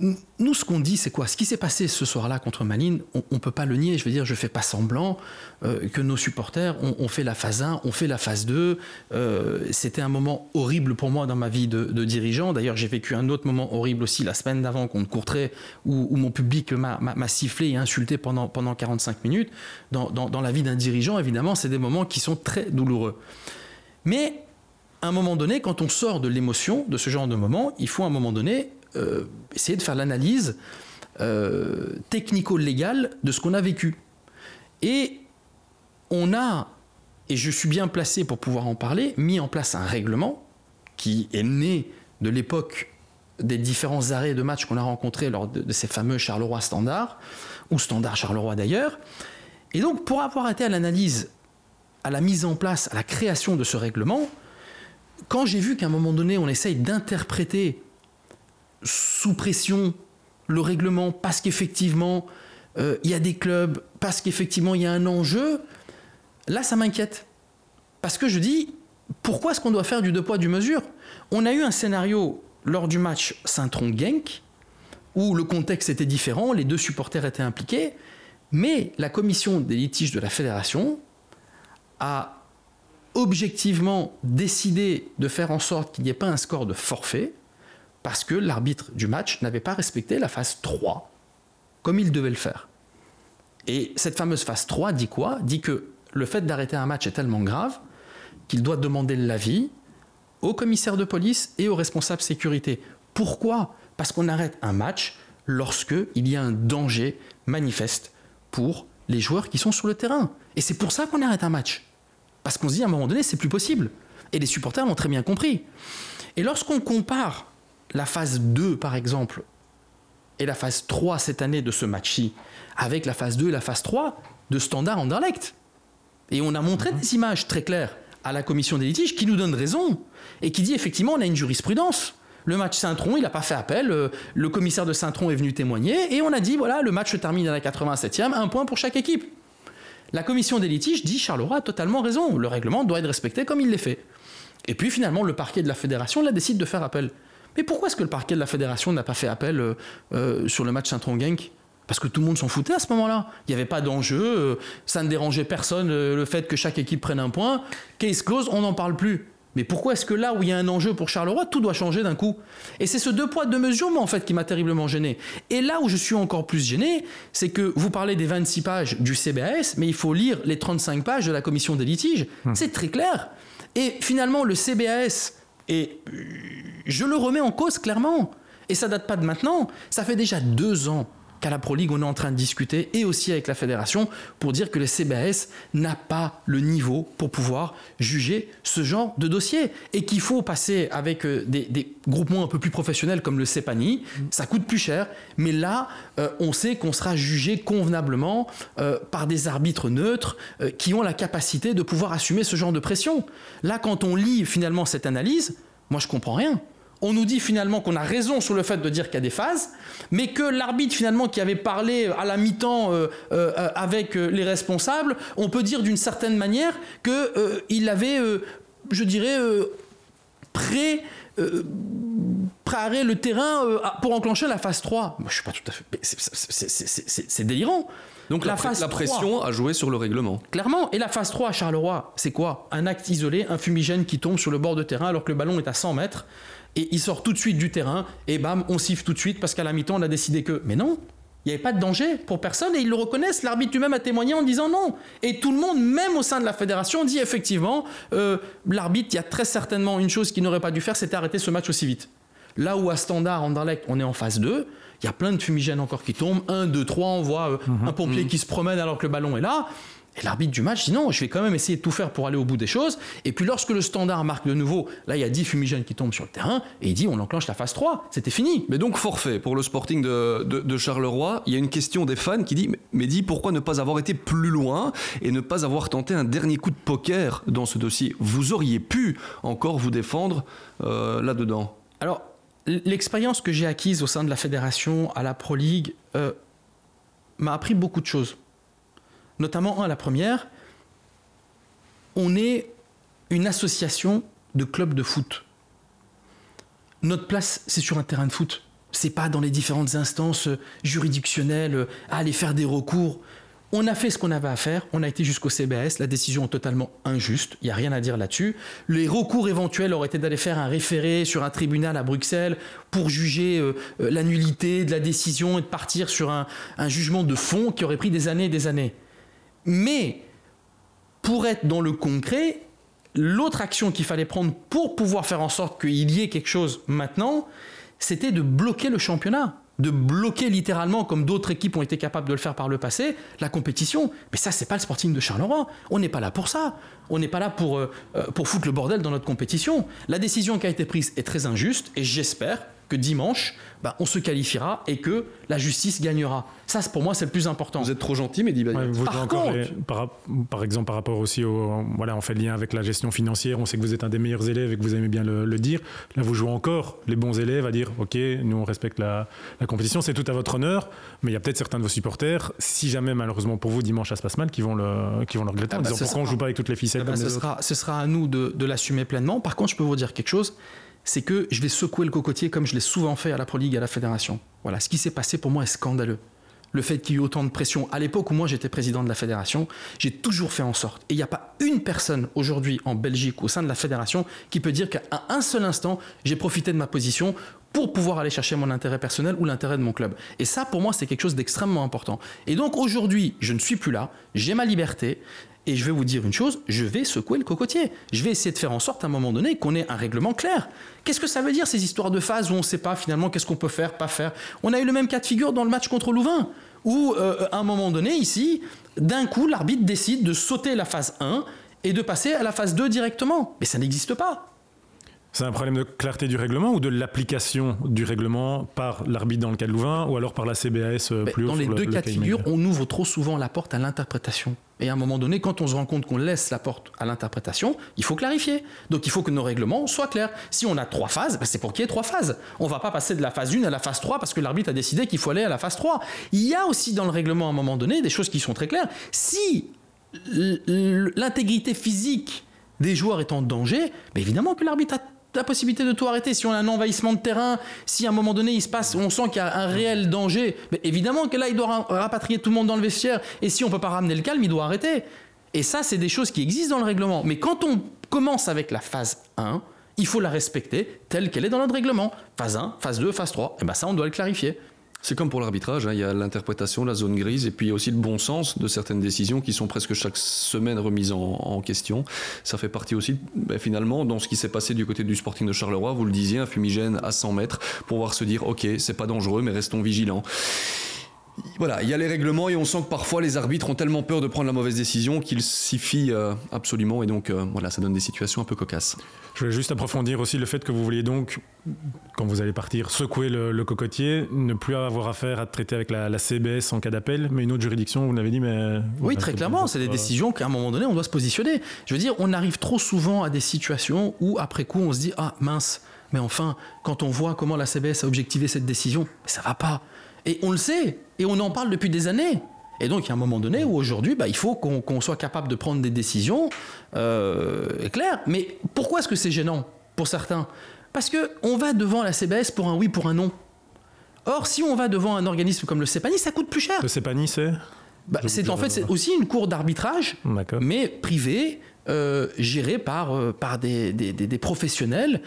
nous, ce qu'on dit, c'est quoi? Ce qui s'est passé ce soir-là contre Malines, on ne peut pas le nier. Je veux dire, je ne fais pas semblant euh, que nos supporters ont, fait la phase 1, ont fait la phase 2. Euh, c'était un moment horrible pour moi dans ma vie de, dirigeant. D'ailleurs, j'ai vécu un autre moment horrible aussi la semaine d'avant contre Courtrai, où, mon public m'a sifflé et insulté pendant, pendant 45 minutes. Dans, dans la vie d'un dirigeant, évidemment, c'est des moments qui sont très douloureux. Mais à un moment donné, quand on sort de l'émotion, de ce genre de moment, il faut à un moment donné euh, essayer de faire l'analyse euh, technico-légale de ce qu'on a vécu. Et on a, et je suis bien placé pour pouvoir en parler, mis en place un règlement qui est né de l'époque des différents arrêts de match qu'on a rencontrés lors de, ces fameux Charleroi Standard, ou Standard Charleroi d'ailleurs. Et donc, pour avoir été à l'analyse, à la mise en place, à la création de ce règlement, quand j'ai vu qu'à un moment donné, on essaye d'interpréter sous pression le règlement parce qu'effectivement euh, il y a des clubs, parce qu'effectivement il y a un enjeu, là ça m'inquiète. Parce que je dis, pourquoi est-ce qu'on doit faire du deux poids, du mesure? On a eu un scénario lors du match Saint-Tron-Genk où le contexte était différent, les deux supporters étaient impliqués, mais la commission des litiges de la fédération a objectivement décidé de faire en sorte qu'il n'y ait pas un score de forfait, parce que l'arbitre du match n'avait pas respecté la phase 3 comme il devait le faire. Et cette fameuse phase 3 dit quoi? Dit que le fait d'arrêter un match est tellement grave qu'il doit demander l'avis au commissaire de police et au responsable sécurité. Pourquoi? Parce qu'on arrête un match lorsque il y a un danger manifeste pour les joueurs qui sont sur le terrain. Et c'est pour ça qu'on arrête un match. Parce qu'on se dit à un moment donné, c'est plus possible. Et les supporters l'ont très bien compris. Et lorsqu'on compare la phase 2, par exemple, et la phase 3 cette année de ce match-ci, avec la phase 2 et la phase 3 de Standard Anderlecht, et on a montré des images très claires à la commission des litiges qui nous donne raison, et qui dit effectivement on a une jurisprudence. Le match Saint-Tron, il n'a pas fait appel. euh, Le commissaire de Saint-Tron est venu témoigner et on a dit voilà, le match se termine à la 87e, un point pour chaque équipe. La commission des litiges dit Charleroi a totalement raison. Le règlement doit être respecté comme il l'est fait. Et puis finalement, le parquet de la fédération là, décide de faire appel. Mais pourquoi est-ce que le parquet de la fédération n'a pas fait appel euh, euh, sur le match Saint-Tron-Genk Parce que tout le monde s'en foutait à ce moment-là. Il n'y avait pas d'enjeu, euh, ça ne dérangeait personne le fait que chaque équipe prenne un point. Case close, on n'en parle plus. Mais pourquoi est-ce que là où il y a un enjeu pour Charleroi, tout doit changer d'un coup? Et c'est ce deux poids, deux mesures, moi, en fait, qui m'a terriblement gêné. Et là où je suis encore plus gêné, c'est que vous parlez des 26 pages du CBAS, mais il faut lire les 35 pages de la commission des litiges. C'est très clair. Et finalement, le CBAS, et euh, je le remets en cause clairement, et ça date pas de maintenant, ça fait déjà deux ans qu'à la Pro League, on est en train de discuter, et aussi avec la fédération, pour dire que le CBAS n'a pas le niveau pour pouvoir juger ce genre de dossier. Et qu'il faut passer avec euh, des, des groupements un peu plus professionnels comme le CEPANI. Ça coûte plus cher, mais là, euh, on sait qu'on sera jugé convenablement euh, par des arbitres neutres euh, qui ont la capacité de pouvoir assumer ce genre de pression. Là, quand on lit finalement cette analyse, moi je comprends rien on nous dit finalement qu'on a raison sur le fait de dire qu'il y a des phases, mais que l'arbitre finalement qui avait parlé à la mi-temps euh, euh, avec euh, les responsables, on peut dire d'une certaine manière qu'il avait, euh, je dirais, euh, pré... euh, préparé le terrain euh, pour enclencher la phase 3. Moi, je suis pas tout à fait... c'est- délirant. Donc la, phase la 3, pression a joué sur le règlement. Clairement. Et la phase 3 à Charleroi, c'est quoi? Un acte isolé, un fumigène qui tombe sur le bord de terrain alors que le ballon est à 100 mètres. Et il sort tout de suite du terrain. Et bam, on siffle tout de suite parce qu'à la mi-temps, on a décidé que. Mais non il n'y avait pas de danger pour personne et ils le reconnaissent. L'arbitre lui-même a témoigné en disant non. Et tout le monde, même au sein de la fédération, dit effectivement euh, l'arbitre, il y a très certainement une chose qu'il n'aurait pas dû faire, c'était arrêter ce match aussi vite. Là où à Standard, Anderlecht, on est en phase 2, il y a plein de fumigènes encore qui tombent. 1, 2, 3, on voit euh, un pompier qui se promène alors que le ballon est là. Et l'arbitre du match dit non, je vais quand même essayer de tout faire pour aller au bout des choses. Et puis lorsque le standard marque de nouveau, là il y a 10 fumigènes qui tombent sur le terrain, et il dit on enclenche la phase 3, c'était fini. Mais donc forfait pour le Sporting de, de- de Charleroi. Il y a une question des fans qui dit mais- dit pourquoi ne pas avoir été plus loin et ne pas avoir tenté un dernier coup de poker dans ce dossier? Vous auriez pu encore vous défendre euh, là-dedans. Alors, l'expérience que j'ai acquise au sein de la fédération, à la Pro League, euh, m'a appris beaucoup de choses. Notamment, un, la première, on est une association de clubs de foot. Notre place, c'est sur un terrain de foot. C'est pas dans les différentes instances euh, juridictionnelles, euh, à aller faire des recours. On a fait ce qu'on avait à faire, on a été jusqu'au CBS, la décision est totalement injuste, il n'y a rien à dire là-dessus. Les recours éventuels auraient été d'aller faire un référé sur un tribunal à Bruxelles pour juger euh, euh, la nullité de la décision et de partir sur un, un jugement de fond qui aurait pris des années et des années. Mais pour être dans le concret, l'autre action qu'il fallait prendre pour pouvoir faire en sorte qu'il y ait quelque chose maintenant, c'était de bloquer le championnat, de bloquer littéralement, comme d'autres équipes ont été capables de le faire par le passé, la compétition. Mais ça, c'est pas le Sporting de Charleroi. On n'est pas là pour ça. On n'est pas là pour, euh, euh, pour foutre le bordel dans notre compétition. La décision qui a été prise est très injuste et j'espère que dimanche, bah, on se qualifiera et que la justice gagnera. Ça, c'est- pour moi, c'est le plus important. Vous êtes trop gentil, mais dit Ouais, vous Par jouez encore contre- les- par, par exemple, par rapport aussi au. Voilà, on fait le lien avec la gestion financière. On sait que vous êtes un des meilleurs élèves et que vous aimez bien le, le dire. Là, vous jouez encore les bons élèves à dire OK, nous, on respecte la, la compétition. C'est tout à votre honneur. Mais il y a peut-être certains de vos supporters, si jamais, malheureusement pour vous, dimanche, ça se passe mal, qui vont le, qui vont le regretter Ah en bah, disant ce pourquoi on sera- joue pas avec toutes les ficelles Eh ben, comme ce, les sera, ce sera à nous de, de l'assumer pleinement. Par contre, je peux vous dire quelque chose, c'est que je vais secouer le cocotier comme je l'ai souvent fait à la Pro League et à la Fédération. Voilà, ce qui s'est passé pour moi est scandaleux. Le fait qu'il y ait eu autant de pression. À l'époque où moi j'étais président de la fédération, j'ai toujours fait en sorte. Et il n'y a pas une personne aujourd'hui en Belgique au sein de la fédération qui peut dire qu'à un seul instant, j'ai profité de ma position pour pouvoir aller chercher mon intérêt personnel ou l'intérêt de mon club. Et ça, pour moi, c'est quelque chose d'extrêmement important. Et donc aujourd'hui, je ne suis plus là, j'ai ma liberté, et je vais vous dire une chose, je vais secouer le cocotier. Je vais essayer de faire en sorte à un moment donné qu'on ait un règlement clair. Qu'est-ce que ça veut dire ces histoires de phase où on ne sait pas finalement qu'est-ce qu'on peut faire, pas faire? On a eu le même cas de figure dans le match contre Louvain, où euh, à un moment donné, ici, d'un coup, l'arbitre décide de sauter la phase 1 et de passer à la phase 2 directement. Mais ça n'existe pas. C'est un problème de clarté du règlement ou de l'application du règlement par l'arbitre dans le cas de Louvain ou alors par la CBAS euh, plus Dans les deux cas de figure, on ouvre trop souvent la porte à l'interprétation. Et à un moment donné, quand on se rend compte qu'on laisse la porte à l'interprétation, il faut clarifier. Donc il faut que nos règlements soient clairs. Si on a trois phases, ben, c'est pour qu'il y ait trois phases. On ne va pas passer de la phase 1 à la phase 3 parce que l'arbitre a décidé qu'il faut aller à la phase 3. Il y a aussi dans le règlement à un moment donné des choses qui sont très claires. Si l'intégrité physique des joueurs est en danger, ben évidemment que l'arbitre a la possibilité de tout arrêter. Si on a un envahissement de terrain, si à un moment donné il se passe, on sent qu'il y a un réel danger, évidemment que là il doit rapatrier tout le monde dans le vestiaire. Et si on peut pas ramener le calme, il doit arrêter. Et ça, c'est des choses qui existent dans le règlement. Mais quand on commence avec la phase 1, il faut la respecter telle qu'elle est dans notre règlement. Phase 1, phase 2, phase 3. Et bien ça, on doit le clarifier. C'est comme pour l'arbitrage, hein. il y a l'interprétation, la zone grise, et puis il y a aussi le bon sens de certaines décisions qui sont presque chaque semaine remises en, question. Ça fait partie aussi, ben, finalement, dans ce qui s'est passé du côté du Sporting de Charleroi, vous le disiez, un fumigène à 100 mètres, pour pouvoir se dire, ok, c'est pas dangereux, mais restons vigilants voilà, il y a les règlements et on sent que parfois les arbitres ont tellement peur de prendre la mauvaise décision qu'ils s'y fient euh, absolument et donc euh, voilà, ça donne des situations un peu cocasses. Je voulais juste approfondir aussi le fait que vous vouliez donc, quand vous allez partir, secouer le, cocotier, ne plus avoir affaire à traiter avec la, CBS en cas d'appel, mais une autre juridiction, vous l'avez dit, mais... Oui, très clairement, c'est des décisions qu'à un moment donné, on doit se positionner. Je veux dire, on arrive trop souvent à des situations où, après coup, on se dit, ah mince, mais enfin, quand on voit comment la CBS a objectivé cette décision, ça va pas. Et on le sait, et on en parle depuis des années. Et donc, il y a un moment donné où aujourd'hui, bah, il faut qu'on soit capable de prendre des décisions euh, claires. Mais pourquoi est-ce que c'est gênant pour certains? Parce qu'on va devant la CBS pour un oui, pour un non. Or, si on va devant un organisme comme le CEPANI, ça coûte plus cher. Le CEPANI, c'est? Bah, C'est en fait c'est aussi une cour d'arbitrage, mais privée, euh, gérée par, euh, par des, des, professionnels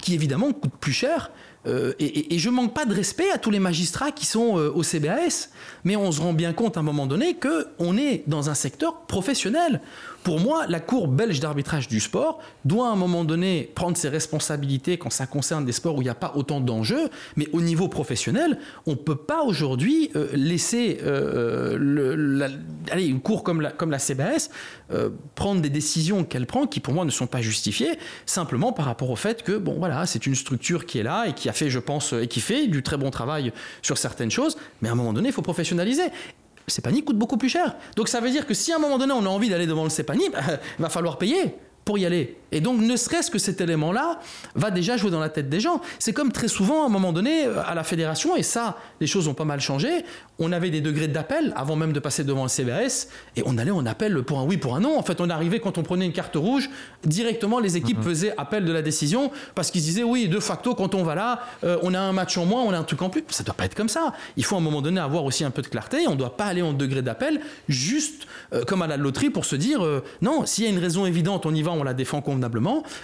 qui évidemment coûtent plus cher euh, et, je ne manque pas de respect à tous les magistrats qui sont euh, au CBAS, mais on se rend bien compte à un moment donné qu'on est dans un secteur professionnel. Pour moi, la Cour belge d'arbitrage du sport doit à un moment donné prendre ses responsabilités quand ça concerne des sports où il n'y a pas autant d'enjeux, mais au niveau professionnel, on ne peut pas aujourd'hui euh, laisser euh, une Cour comme la, comme la euh, prendre des décisions qu'elle prend qui pour moi ne sont pas justifiées, simplement par rapport au fait que bon voilà, c'est une structure qui est là et qui a fait, je pense, et qui fait du très bon travail sur certaines choses, mais à un moment donné, il faut professionnaliser. CEPANI coûte beaucoup plus cher. Donc ça veut dire que si à un moment donné on a envie d'aller devant le CEPANI, [laughs] il va falloir payer pour y aller. Et donc, ne serait-ce que cet élément-là va déjà jouer dans la tête des gens. C'est comme très souvent, à un moment donné, euh, à la fédération, et ça, les choses ont pas mal changé, on avait des degrés d'appel avant même de passer devant le CVS, et on allait en appel pour un oui, pour un non. En fait, on arrivait quand on prenait une carte rouge, directement les équipes mhm. faisaient appel de la décision, parce qu'ils disaient oui, de facto, quand on va là, euh, on a un match en moins, on a un truc en plus. Ça doit pas être comme ça. Il faut à un moment donné avoir aussi un peu de clarté, on ne doit pas aller en degré d'appel, juste euh, comme à la loterie, pour se dire non, s'il y a une raison évidente, on y va, on la défend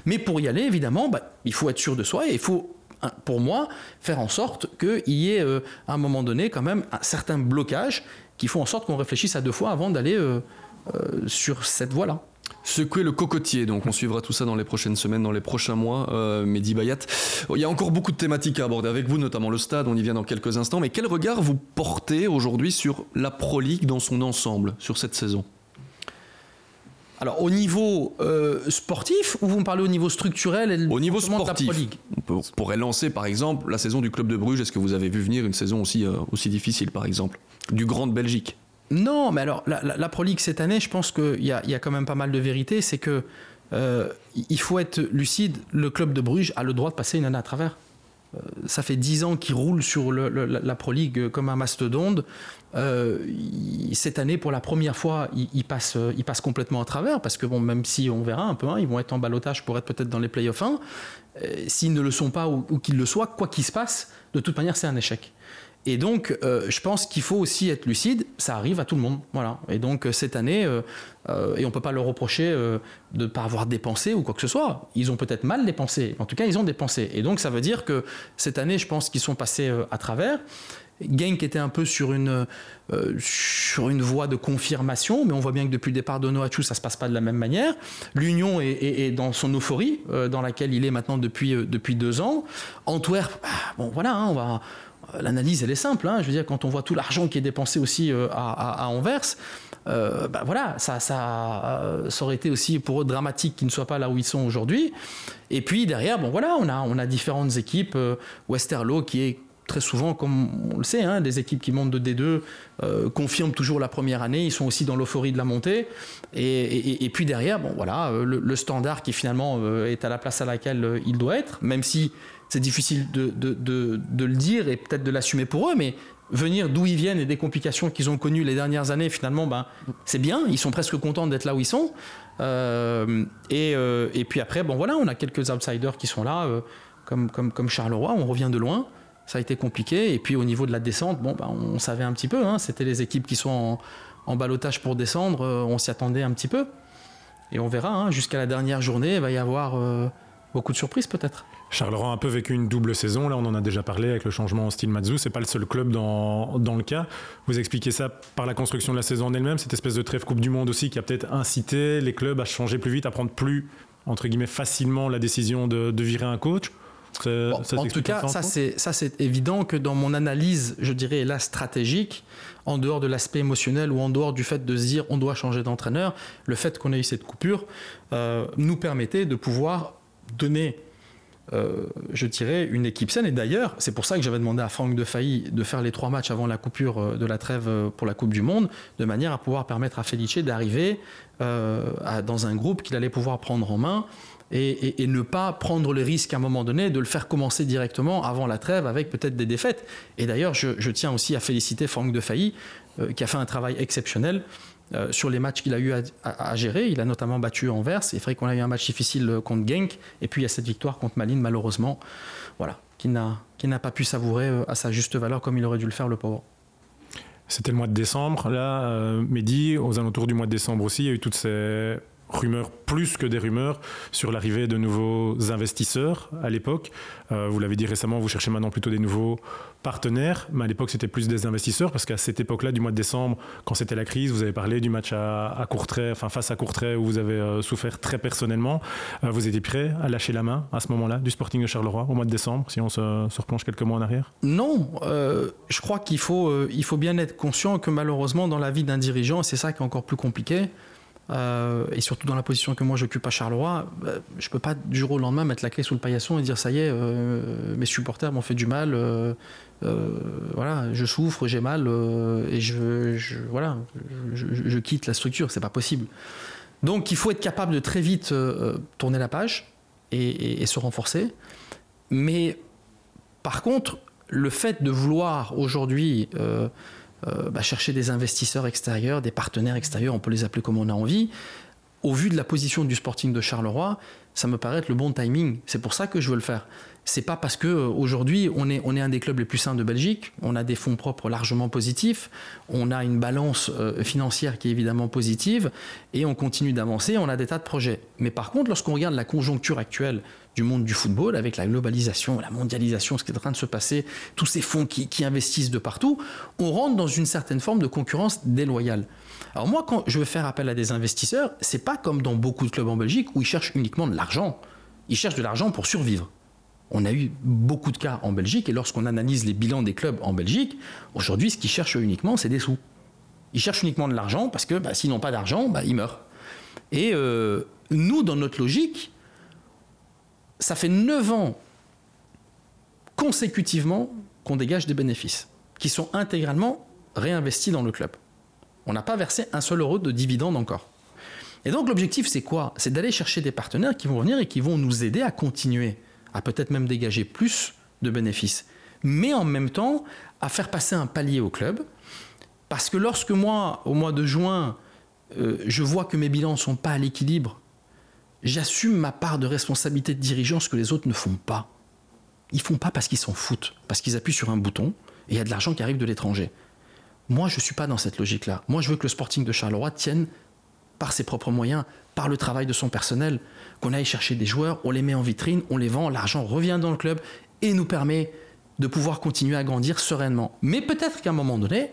mais pour y aller, évidemment, bah, il faut être sûr de soi et il faut hein, pour moi, faire en sorte qu'il y ait euh, à un moment donné quand même un certain blocage qui font en sorte qu'on réfléchisse à deux fois avant d'aller euh, euh, sur cette voie-là. Secouer le cocotier, donc on suivra tout ça dans les prochaines semaines, dans les prochains mois. Mehdi Bayat, il y a encore beaucoup de thématiques à aborder avec vous, notamment le stade, on y vient dans quelques instants. Mais quel regard vous portez aujourd'hui sur la Pro League dans son ensemble, sur cette saison? Alors au niveau euh, sportif ou vous me parlez au niveau structurel et Au niveau sportif, on, pourrait lancer par exemple la saison du club de Bruges. Est-ce que vous avez vu venir une saison aussi, euh, aussi difficile par exemple? Du Grand Belgique Non, mais alors la, Pro League cette année, je pense qu'il y a, y a quand même pas mal de vérité. C'est que euh, il faut être lucide. Le club de Bruges a le droit de passer une année à travers. Euh, ça fait dix ans qu'il roule sur la, Pro League comme un mastodonte. Euh, cette année, pour la première fois, il, passe, il passe complètement à travers parce que bon, même si on verra un peu, hein, ils vont être en balotage pour être peut-être dans les playoffs 1. Euh, s'ils ne le sont pas ou, qu'ils le soient, quoi qu'il se passe, de toute manière, c'est un échec. Et donc, euh, je pense qu'il faut aussi être lucide. Ça arrive à tout le monde. Voilà. Et donc, euh, cette année, euh, et on ne peut pas leur reprocher de ne pas avoir dépensé ou quoi que ce soit. Ils ont peut-être mal dépensé. En tout cas, ils ont dépensé. Et donc, ça veut dire que cette année, je pense qu'ils sont passés à travers. Genk était un peu sur une, sur une voie de confirmation, mais on voit bien que depuis le départ de Noachu, ça ne se passe pas de la même manière. L'Union est, dans son euphorie, dans laquelle il est maintenant depuis, depuis deux ans. Antwerp, bah, bon voilà, hein, on va l'analyse, elle est simple. Hein. Je veux dire, quand on voit tout l'argent qui est dépensé aussi euh, à, Anvers, euh, bah voilà, ça, ça, aurait été aussi pour eux dramatique qu'ils ne soient pas là où ils sont aujourd'hui. Et puis derrière, bon voilà, on a, on a différentes équipes. Westerlo qui est très souvent, comme on le sait, hein, des équipes qui montent de D2 confirment toujours la première année. Ils sont aussi dans l'euphorie de la montée. Et, puis derrière, bon voilà, le standard qui finalement est à la place à laquelle il doit être, même si c'est difficile de, le dire et peut-être de l'assumer pour eux, mais venir d'où ils viennent et des complications qu'ils ont connues les dernières années, finalement, ben, c'est bien, ils sont presque contents d'être là où ils sont. Euh, euh, et, puis après, bon voilà, on a quelques outsiders qui sont là, euh, comme, comme, comme Charleroi, on revient de loin, ça a été compliqué. Et puis au niveau de la descente, bon, ben, on savait un petit peu, hein, c'était les équipes qui sont en, en balotage pour descendre, on s'y attendait un petit peu. Et on verra, hein, jusqu'à la dernière journée, il va y avoir beaucoup de surprises peut-être. Charleroi a un peu vécu une double saison, là on en a déjà parlé avec le changement en style Mazou, c'est pas le seul club dans, dans, le cas. Vous expliquez ça par la construction de la saison en elle-même, cette espèce de trêve Coupe du Monde aussi qui a peut-être incité les clubs à changer plus vite, à prendre plus, entre guillemets, facilement la décision de, virer un coach en tout cas, ça c'est, ça c'est évident que dans mon analyse, je dirais là stratégique, en dehors de l'aspect émotionnel ou en dehors du fait de se dire on doit changer d'entraîneur, le fait qu'on ait eu cette coupure euh, nous permettait de pouvoir donner euh, je dirais, une équipe saine. Et d'ailleurs, c'est pour ça que j'avais demandé à Franck de Failly de faire les trois matchs avant la coupure euh, de la trêve euh, pour la Coupe du Monde, de manière à pouvoir permettre à Felice d'arriver dans un groupe qu'il allait pouvoir prendre en main. Et, ne pas prendre le risque à un moment donné de le faire commencer directement avant la trêve avec peut-être des défaites. Et d'ailleurs, je, tiens aussi à féliciter Franck de Failly, qui a fait un travail exceptionnel euh, sur les matchs qu'il a eu à, gérer. Il a notamment battu Anvers. C'est vrai qu'on a eu un match difficile contre Genk. Et puis il y a cette victoire contre Malines, malheureusement, voilà, qui n'a, pas pu savourer euh, à sa juste valeur comme il aurait dû le faire, le pauvre. C'était le mois de décembre. Là, euh, Mehdi, aux alentours du mois de décembre aussi, il y a eu toutes ces rumeurs plus que des rumeurs sur l'arrivée de nouveaux investisseurs à l'époque. Euh, vous l'avez dit récemment, vous cherchez maintenant plutôt des nouveaux partenaires, mais à l'époque c'était plus des investisseurs parce qu'à cette époque-là, du mois de décembre, quand c'était la crise, vous avez parlé du match à, à Courtrai, enfin face à Courtrai où vous avez euh, souffert très personnellement. Euh, vous étiez prêt à lâcher la main à ce moment-là du Sporting de Charleroi au mois de décembre, si on se, se replonge quelques mois en arrière? Non, je crois qu'il faut, il faut bien être conscient que malheureusement dans la vie d'un dirigeant, c'est ça qui est encore plus compliqué, euh, et surtout dans la position que moi j'occupe à Charleroi, je euh, je peux pas du jour au lendemain mettre la clé sous le paillasson et dire ça y est, euh, mes supporters m'ont fait du mal, voilà, je souffre, j'ai mal et je, voilà, je, quitte la structure, c'est pas possible. Donc il faut être capable de très vite tourner la page et, se renforcer. Mais par contre, le fait de vouloir aujourd'hui euh, bah, chercher des investisseurs extérieurs, des partenaires extérieurs, on peut les appeler comme on a envie. Au vu de la position du Sporting de Charleroi, ça me paraît être le bon timing. C'est pour ça que je veux le faire. C'est pas parce que euh, aujourd'hui on est, on est un des clubs les plus sains de Belgique, on a des fonds propres largement positifs, on a une balance euh, financière qui est évidemment positive et on continue d'avancer, on a des tas de projets. Mais par contre, lorsqu'on regarde la conjoncture actuelle du monde du football, avec la globalisation, la mondialisation, ce qui est en train de se passer, tous ces fonds qui, investissent de partout, on rentre dans une certaine forme de concurrence déloyale. Alors moi, quand je veux faire appel à des investisseurs, c'est pas comme dans beaucoup de clubs en Belgique où ils cherchent uniquement de l'argent. Ils cherchent de l'argent pour survivre. On a eu beaucoup de cas en Belgique et lorsqu'on analyse les bilans des clubs en Belgique, aujourd'hui, ce qu'ils cherchent uniquement, c'est des sous. Ils cherchent uniquement de l'argent parce que bah, s'ils n'ont pas d'argent, bah, ils meurent. Et euh, nous, dans notre logique, ça fait 9 ans consécutivement qu'on dégage des bénéfices qui sont intégralement réinvestis dans le club. On n'a pas versé un seul euro de dividende encore. Et donc l'objectif, c'est quoi? C'est d'aller chercher des partenaires qui vont venir et qui vont nous aider à continuer, à peut-être même dégager plus de bénéfices, mais en même temps à faire passer un palier au club. Parce que lorsque moi, au mois de juin, euh, je vois que mes bilans ne sont pas à l'équilibre j'assume ma part de responsabilité de dirigeant, ce que les autres ne font pas. Ils font pas parce qu'ils s'en foutent, parce qu'ils appuient sur un bouton et il y a de l'argent qui arrive de l'étranger. Moi, je ne suis pas dans cette logique-là. Moi, je veux que le Sporting de Charleroi tienne par ses propres moyens, par le travail de son personnel, qu'on aille chercher des joueurs, on les met en vitrine, on les vend, l'argent revient dans le club et nous permet de pouvoir continuer à grandir sereinement. Mais peut-être qu'à un moment donné,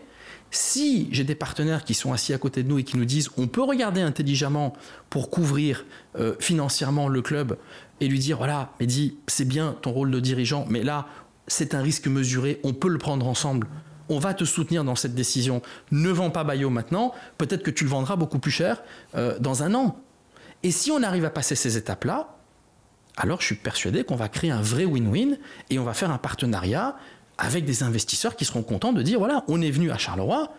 si j'ai des partenaires qui sont assis à côté de nous et qui nous disent on peut regarder intelligemment pour couvrir euh, financièrement le club et lui dire voilà, Mehdi, c'est bien ton rôle de dirigeant, mais là, c'est un risque mesuré, on peut le prendre ensemble. On va te soutenir dans cette décision. Ne vends pas Bayo maintenant, peut-être que tu le vendras beaucoup plus cher euh, dans un an. Et si on arrive à passer ces étapes-là, alors je suis persuadé qu'on va créer un vrai win-win et on va faire un partenariat avec des investisseurs qui seront contents de dire voilà, on est venu à Charleroi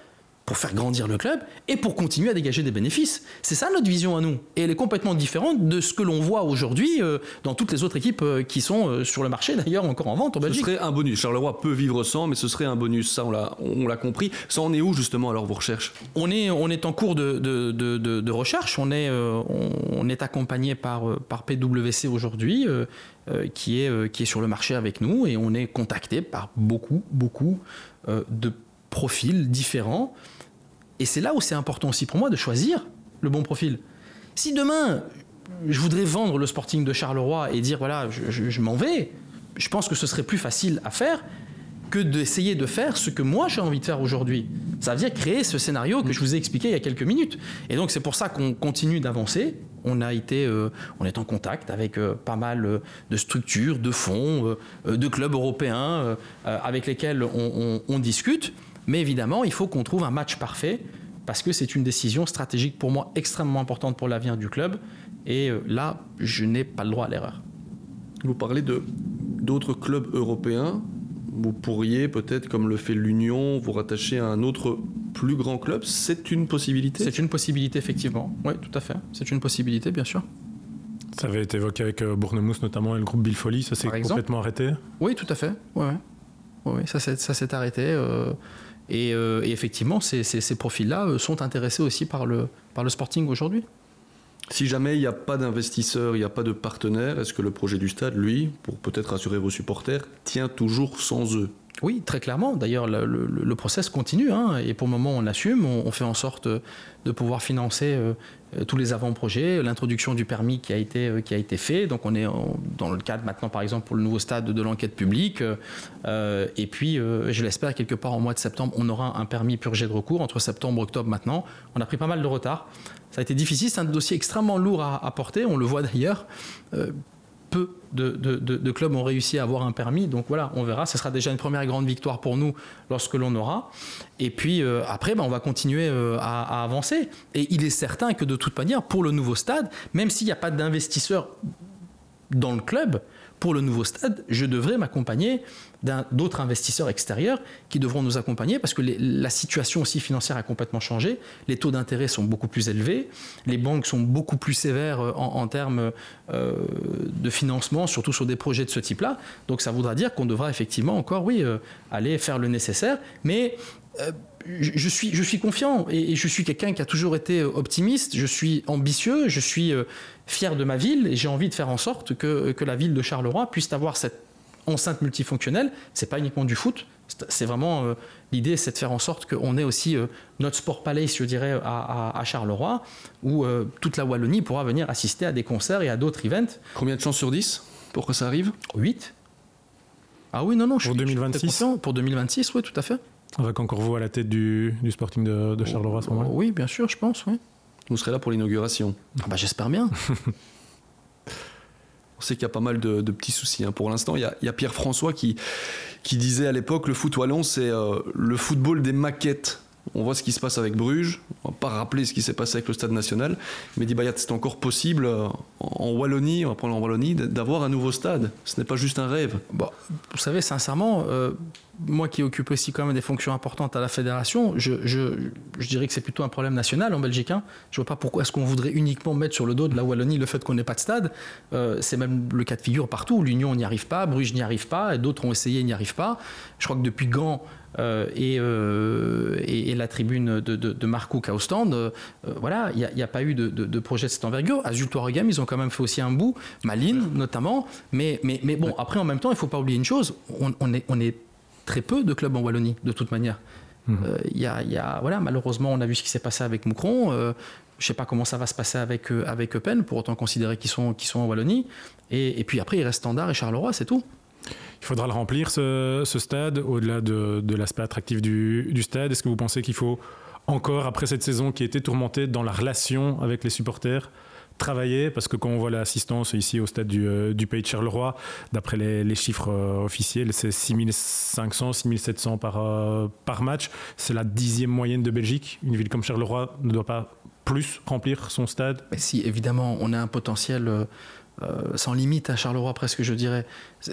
pour faire grandir le club et pour continuer à dégager des bénéfices. C'est ça notre vision à nous. Et elle est complètement différente de ce que l'on voit aujourd'hui euh, dans toutes les autres équipes euh, qui sont euh, sur le marché, d'ailleurs encore en vente en Belgique. Ce serait un bonus. Charleroi peut vivre sans, mais ce serait un bonus. Ça, on l'a compris. Ça en est où justement alors vos recherches? On est, on est en cours de, de, de, de recherche. On est, on, est accompagné par, par PWC aujourd'hui. qui, est, qui est sur le marché avec nous et on est contacté par beaucoup, beaucoup de profils différents et c'est là où c'est important aussi pour moi de choisir le bon profil. Si demain, je voudrais vendre le Sporting de Charleroi et dire voilà, je, m'en vais, je pense que ce serait plus facile à faire que d'essayer de faire ce que moi j'ai envie de faire aujourd'hui. Ça veut dire créer ce scénario que je vous ai expliqué il y a quelques minutes. Et donc c'est pour ça qu'on continue d'avancer. On a été, euh, on est en contact avec euh, pas mal euh, de structures, de fonds, de clubs européens avec lesquels on discute. Mais évidemment, il faut qu'on trouve un match parfait parce que c'est une décision stratégique pour moi extrêmement importante pour l'avenir du club. Et euh, là, je n'ai pas le droit à l'erreur. Vous parlez de d'autres clubs européens. Vous pourriez peut-être, comme le fait l'Union, vous rattacher à un autre plus grand club. C'est une possibilité? C'est une possibilité, effectivement. Oui, tout à fait. C'est une possibilité, bien sûr. Ça avait été évoqué avec euh, Bournemouth notamment et le groupe Bill Folly. Ça s'est complètement arrêté? Oui, tout à fait. Ouais, ouais. ça s'est arrêté. Euh, euh, et, effectivement, ces, profils-là euh, sont intéressés aussi par le, par le sporting aujourd'hui. Si jamais il n'y a pas d'investisseurs, il n'y a pas de partenaires, est-ce que le projet du stade, lui, pour peut-être rassurer vos supporters, tient toujours sans eux? Oui, très clairement. D'ailleurs, le, le, process continue. Hein, et pour le moment, on assume. On, fait en sorte de pouvoir financer euh, tous les avant-projets, l'introduction du permis qui a été, euh, qui a été fait. Donc, on est dans le cadre maintenant, par exemple, pour le nouveau stade de l'enquête publique. Euh, et puis, je l'espère, quelque part en mois de septembre, on aura un permis purgé de recours. Entre septembre et octobre maintenant, on a pris pas mal de retard. Ça a été difficile. C'est un dossier extrêmement lourd à porter. On le voit d'ailleurs peu de, clubs ont réussi à avoir un permis. Donc voilà, on verra. Ce sera déjà une première grande victoire pour nous lorsque l'on aura. Et puis euh, après, ben, on va continuer euh, à, avancer. Et il est certain que de toute manière, pour le nouveau stade, même s'il n'y a pas d'investisseurs dans le club, pour le nouveau stade, je devrais m'accompagner d'autres investisseurs extérieurs qui devront nous accompagner parce que la situation aussi financière a complètement changé. Les taux d'intérêt sont beaucoup plus élevés. Les banques sont beaucoup plus sévères euh, en, termes euh, de financement, surtout sur des projets de ce type-là. Donc ça voudra dire qu'on devra effectivement encore, oui, euh, aller faire le nécessaire. Mais je suis, je suis confiant et, je suis quelqu'un qui a toujours été optimiste, je suis ambitieux, je suis fier de ma ville et j'ai envie de faire en sorte que, que la ville de Charleroi puisse avoir cette enceinte multifonctionnelle. C'est pas uniquement du foot, c'est vraiment euh, l'idée, c'est de faire en sorte qu'on ait aussi euh, notre sport palais, je dirais, à, Charleroi, où euh, toute la Wallonie pourra venir assister à des concerts et à d'autres events. Combien de chances sur 10 pour que ça arrive? 8. Ah oui, non, non, je pour 2026 Pour 2026, oui, tout à fait. Avec encore vous à la tête du, Sporting de, Charleroi à ce moment-là Oui, bien sûr, je pense, oui. Vous serez là pour l'inauguration. Ah bah, J'espère bien. [laughs] On sait qu'il y a pas mal de, petits soucis. Hein. Pour l'instant, il, y a, Pierre François qui, qui disait à l'époque le foot wallon, c'est euh, le football des maquettes. On voit ce qui se passe avec Bruges. On va pas rappeler ce qui s'est passé avec le Stade National. Mais dit Bayat, c'est encore possible euh, en Wallonie, on va prendre en Wallonie, d'avoir un nouveau stade. Ce n'est pas juste un rêve. Bon, vous savez, sincèrement, euh, moi qui occupe aussi quand même des fonctions importantes à la fédération, je, dirais que c'est plutôt un problème national en Belgique. Hein. Je vois pas pourquoi est-ce qu'on voudrait uniquement mettre sur le dos de la Wallonie le fait qu'on n'ait pas de stade. Euh, c'est même le cas de figure partout. L'Union n'y arrive pas, Bruges n'y arrive pas, et d'autres ont essayé, n'y arrivent pas. Je crois que depuis Gand euh, euh, et, la tribune de, de, Marco voilà, il n'y a, pas eu de, projet de cette envergure. À Zultoregem, ils ont quand même fait aussi un bout, Malines notamment. Mais, mais, mais bon, après, en même temps, il ne faut pas oublier une chose, on, on est, on est très peu de clubs en Wallonie, de toute manière. Euh, il y a, il y a- voilà, malheureusement, on a vu ce qui s'est passé avec Moucron. Euh, je ne sais pas comment ça va se passer avec, euh, avec Eupen, pour autant considérer qu'ils sont, sont en Wallonie. Et, et puis après, il reste Standard et Charleroi, c'est tout. Il faudra le remplir, ce, stade, au-delà de, l'aspect attractif du, stade. Est-ce que vous pensez qu'il faut encore, après cette saison qui a été tourmentée dans la relation avec les supporters, travailler? Parce que quand on voit l'assistance ici au stade du, euh, Pays de Charleroi, d'après les, chiffres euh, officiels, c'est 6500, 6700 par, euh, par match. C'est la dixième moyenne de Belgique. Une ville comme Charleroi ne doit pas plus remplir son stade. Si, évidemment, on a un potentiel euh, sans limite à Charleroi, presque, je dirais.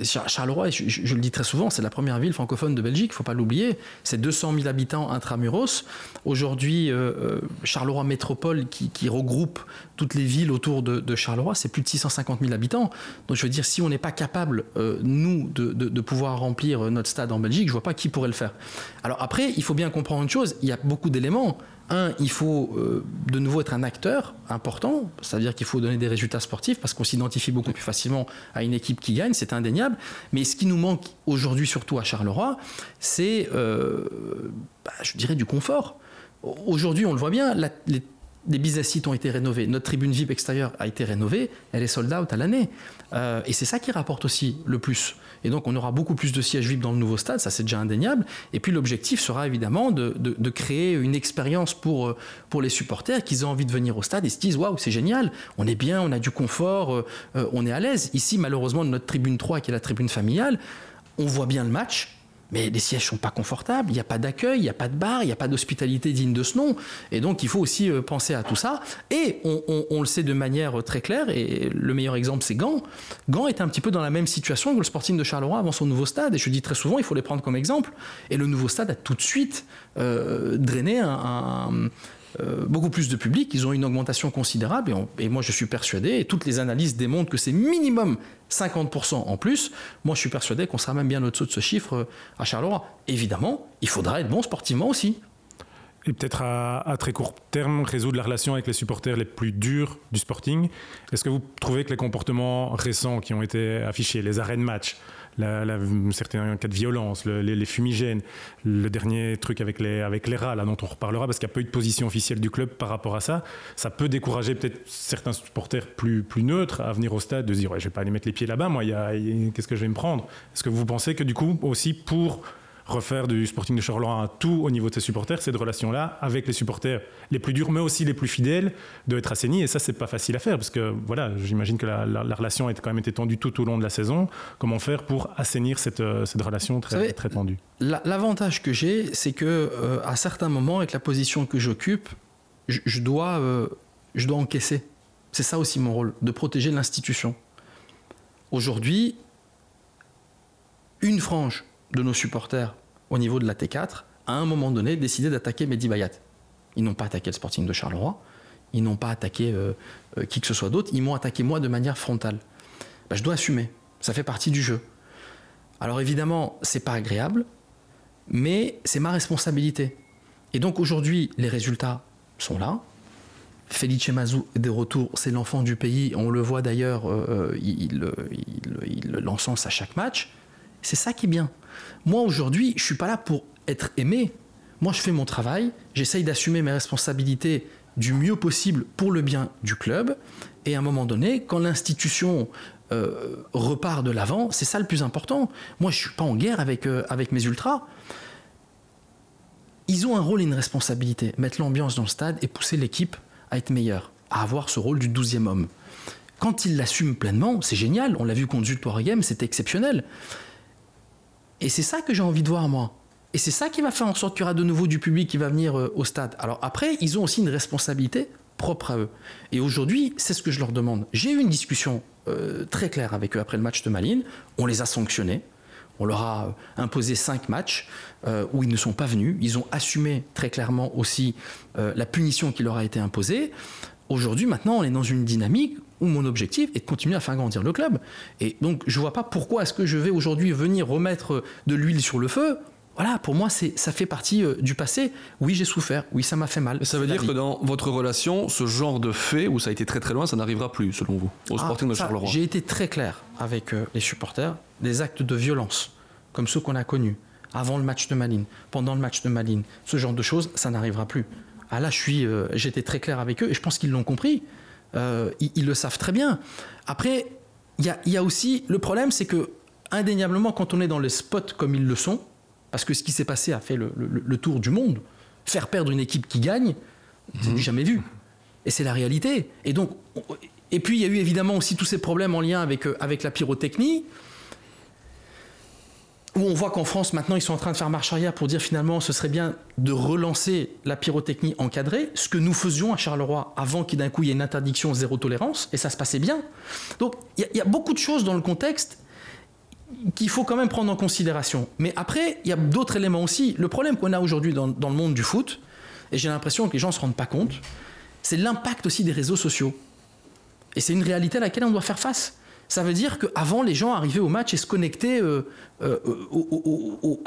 Charleroi, je, le dis très souvent, c'est la première ville francophone de Belgique, il ne faut pas l'oublier. C'est 200 000 habitants intramuros. Aujourd'hui, euh, euh, Charleroi Métropole, qui, regroupe toutes les villes autour de, Charleroi, c'est plus de 650 000 habitants. Donc je veux dire, si on n'est pas capable, nous, de pouvoir remplir notre stade en Belgique, je ne vois pas qui pourrait le faire. Alors après, il faut bien comprendre une chose, il y a beaucoup d'éléments. Un, il faut euh, de nouveau être un acteur important, c'est-à-dire qu'il faut donner des résultats sportifs parce qu'on s'identifie beaucoup plus facilement à une équipe qui gagne, c'est indéniable. Mais ce qui nous manque aujourd'hui, surtout à Charleroi, c'est, euh, bah, je dirais, du confort. Aujourd'hui, on le voit bien, la- les, les business sites ont été rénovés, notre tribune VIP extérieure a été rénovée, elle est sold out à l'année. Euh, et c'est ça qui rapporte aussi le plus. Et donc, on aura beaucoup plus de sièges VIP dans le nouveau stade, ça c'est déjà indéniable. Et puis, l'objectif sera évidemment de, de- créer une expérience pour, euh, pour les supporters, qu'ils aient envie de venir au stade et se disent Waouh, c'est génial, on est bien, on a du confort, euh, euh, on est à l'aise. Ici, malheureusement, notre tribune 3, qui est la tribune familiale, on voit bien le match. Mais les sièges sont pas confortables, il n'y a pas d'accueil, il n'y a pas de bar, il n'y a pas d'hospitalité digne de ce nom. Et donc il faut aussi euh, penser à tout ça. Et on, le sait de manière euh, très claire, et le meilleur exemple c'est Gand. Gand est un petit peu dans la même situation que le Sporting de Charleroi avant son nouveau stade. Et je dis très souvent, il faut les prendre comme exemple. Et le nouveau stade a tout de suite euh, drainé un, euh, beaucoup plus de public, ils ont une augmentation considérable et, moi je suis persuadé, et toutes les analyses démontrent que c'est minimum 50% en plus, moi je suis persuadé qu'on sera même bien au-dessous de ce chiffre euh, à Charleroi. Évidemment, il faudra être bon sportivement aussi. Et peut-être à, à très court terme, résoudre la relation avec les supporters les plus durs du Sporting. Est-ce que vous trouvez que les comportements récents qui ont été affichés, les arrêts de match, la, la- certains cas de violence, le- les, fumigènes, le dernier truc avec les, avec les rats, là, dont on reparlera, parce qu'il n'y a pas eu de position officielle du club par rapport à ça, ça peut décourager peut-être certains supporters plus, plus neutres à venir au stade, de se dire ouais, je vais pas aller mettre les pieds là-bas, moi, qu'est-ce que je vais me prendre? Est-ce que vous pensez que du coup, aussi pour refaire du Sporting de Charleroi un tout au niveau de ses supporters, cette relation-là avec les supporters les plus durs, mais aussi les plus fidèles, doit être assainie. Et ça, c'est pas facile à faire parce que voilà, j'imagine que la, la- la relation a quand même été tendue tout au long de la saison. Comment faire pour assainir cette, euh, cette relation très, savez, très tendue? La- L'avantage que j'ai, c'est que euh, à certains moments, avec la position que j'occupe, je, je dois, euh, je dois encaisser. C'est ça aussi mon rôle, de protéger l'institution. Aujourd'hui, une frange de nos supporters au niveau de la T4 a à un moment donné décidé d'attaquer Mehdi Bayat. Ils n'ont pas attaqué le Sporting de Charleroi, ils n'ont pas attaqué euh, euh, qui que ce soit d'autre, ils m'ont attaqué moi de manière frontale. Ben, je dois assumer, ça fait partie du jeu. Alors évidemment, c'est pas agréable, mais c'est ma responsabilité. Et donc aujourd'hui, les résultats sont là. Felice Mazou est de retour, c'est l'enfant du pays. On le voit d'ailleurs, euh, il l'encense à chaque match. C'est ça qui est bien. Moi aujourd'hui, je suis pas là pour être aimé. Moi, je fais mon travail, j'essaye d'assumer mes responsabilités du mieux possible pour le bien du club. Et à un moment donné, quand l'institution euh, repart de l'avant, c'est ça le plus important. Moi, je suis pas en guerre avec, euh, avec mes ultras. Ils ont un rôle et une responsabilité. Mettre l'ambiance dans le stade et pousser l'équipe à être meilleure, à avoir ce rôle du 12e homme. Quand ils l'assument pleinement, c'est génial. On l'a vu contre Jules Game, c'était exceptionnel. Et c'est ça que j'ai envie de voir, moi. Et c'est ça qui va faire en sorte qu'il y aura de nouveau du public qui va venir euh, au stade. Alors après, ils ont aussi une responsabilité propre à eux. Et aujourd'hui, c'est ce que je leur demande. J'ai eu une discussion euh, très claire avec eux après le match de Malines. On les a sanctionnés. On leur a euh, imposé cinq matchs où ils ne sont pas venus. Ils ont assumé très clairement aussi la punition qui leur a été imposée. Aujourd'hui, maintenant, on est dans une dynamique où mon objectif est de continuer à faire grandir le club. Et donc, je ne vois pas pourquoi est-ce que je vais aujourd'hui venir remettre de l'huile sur le feu. Voilà, pour moi, c'est, ça fait partie euh, du passé. Oui, j'ai souffert. Oui, ça m'a fait mal. Ça veut dire vie. que dans votre relation, ce genre de fait où ça a été très très loin, ça n'arrivera plus, selon vous, au Ah, Sporting de Charleroi. J'ai été très clair avec euh, les supporters. Des actes de violence, comme ceux qu'on a connus avant le match de Malines, pendant le match de Malines, ce genre de choses, ça n'arrivera plus. Ah là, je suis, euh, j'étais très clair avec eux et je pense qu'ils l'ont compris. Euh, ils, le savent très bien. Après, il y a, aussi le problème, c'est que indéniablement, quand on est dans les spots comme ils le sont, parce que ce qui s'est passé a fait le, tour du monde, faire perdre une équipe qui gagne, c'est mmh. jamais vu. Et c'est la réalité. Et donc, et puis il y a eu évidemment aussi tous ces problèmes en lien avec, euh, avec la pyrotechnie où on voit qu'en France, maintenant, ils sont en train de faire marche arrière pour dire finalement, ce serait bien de relancer la pyrotechnie encadrée, ce que nous faisions à Charleroi avant qu'il d'un coup y ait une interdiction zéro tolérance, et ça se passait bien. Donc il y, a beaucoup de choses dans le contexte qu'il faut quand même prendre en considération. Mais après, il y a d'autres éléments aussi. Le problème qu'on a aujourd'hui dans, dans, le monde du foot, et j'ai l'impression que les gens ne se rendent pas compte, c'est l'impact aussi des réseaux sociaux. Et c'est une réalité à laquelle on doit faire face. Ça veut dire qu'avant, les gens arrivaient au match et se connectaient euh, euh,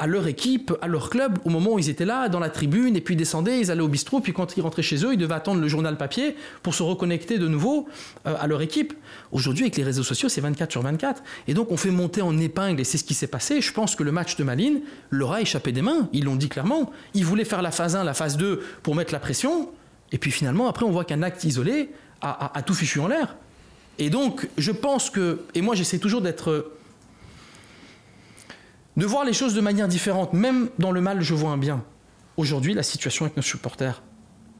à leur équipe, à leur club, au moment où ils étaient là, dans la tribune, et puis ils descendaient, ils allaient au bistrot, puis quand ils rentraient chez eux, ils devaient attendre le journal papier pour se reconnecter de nouveau euh, à leur équipe. Aujourd'hui, avec les réseaux sociaux, c'est 24 sur 24. Et donc, on fait monter en épingle, et c'est ce qui s'est passé. Je pense que le match de Malines leur a échappé des mains. Ils l'ont dit clairement. Ils voulaient faire la phase 1, la phase 2 pour mettre la pression. Et puis finalement, après, on voit qu'un acte isolé a tout fichu en l'air. Et donc, je pense que, et moi j'essaie toujours d'être, de voir les choses de manière différente. Même dans le mal, je vois un bien. Aujourd'hui, la situation avec nos supporters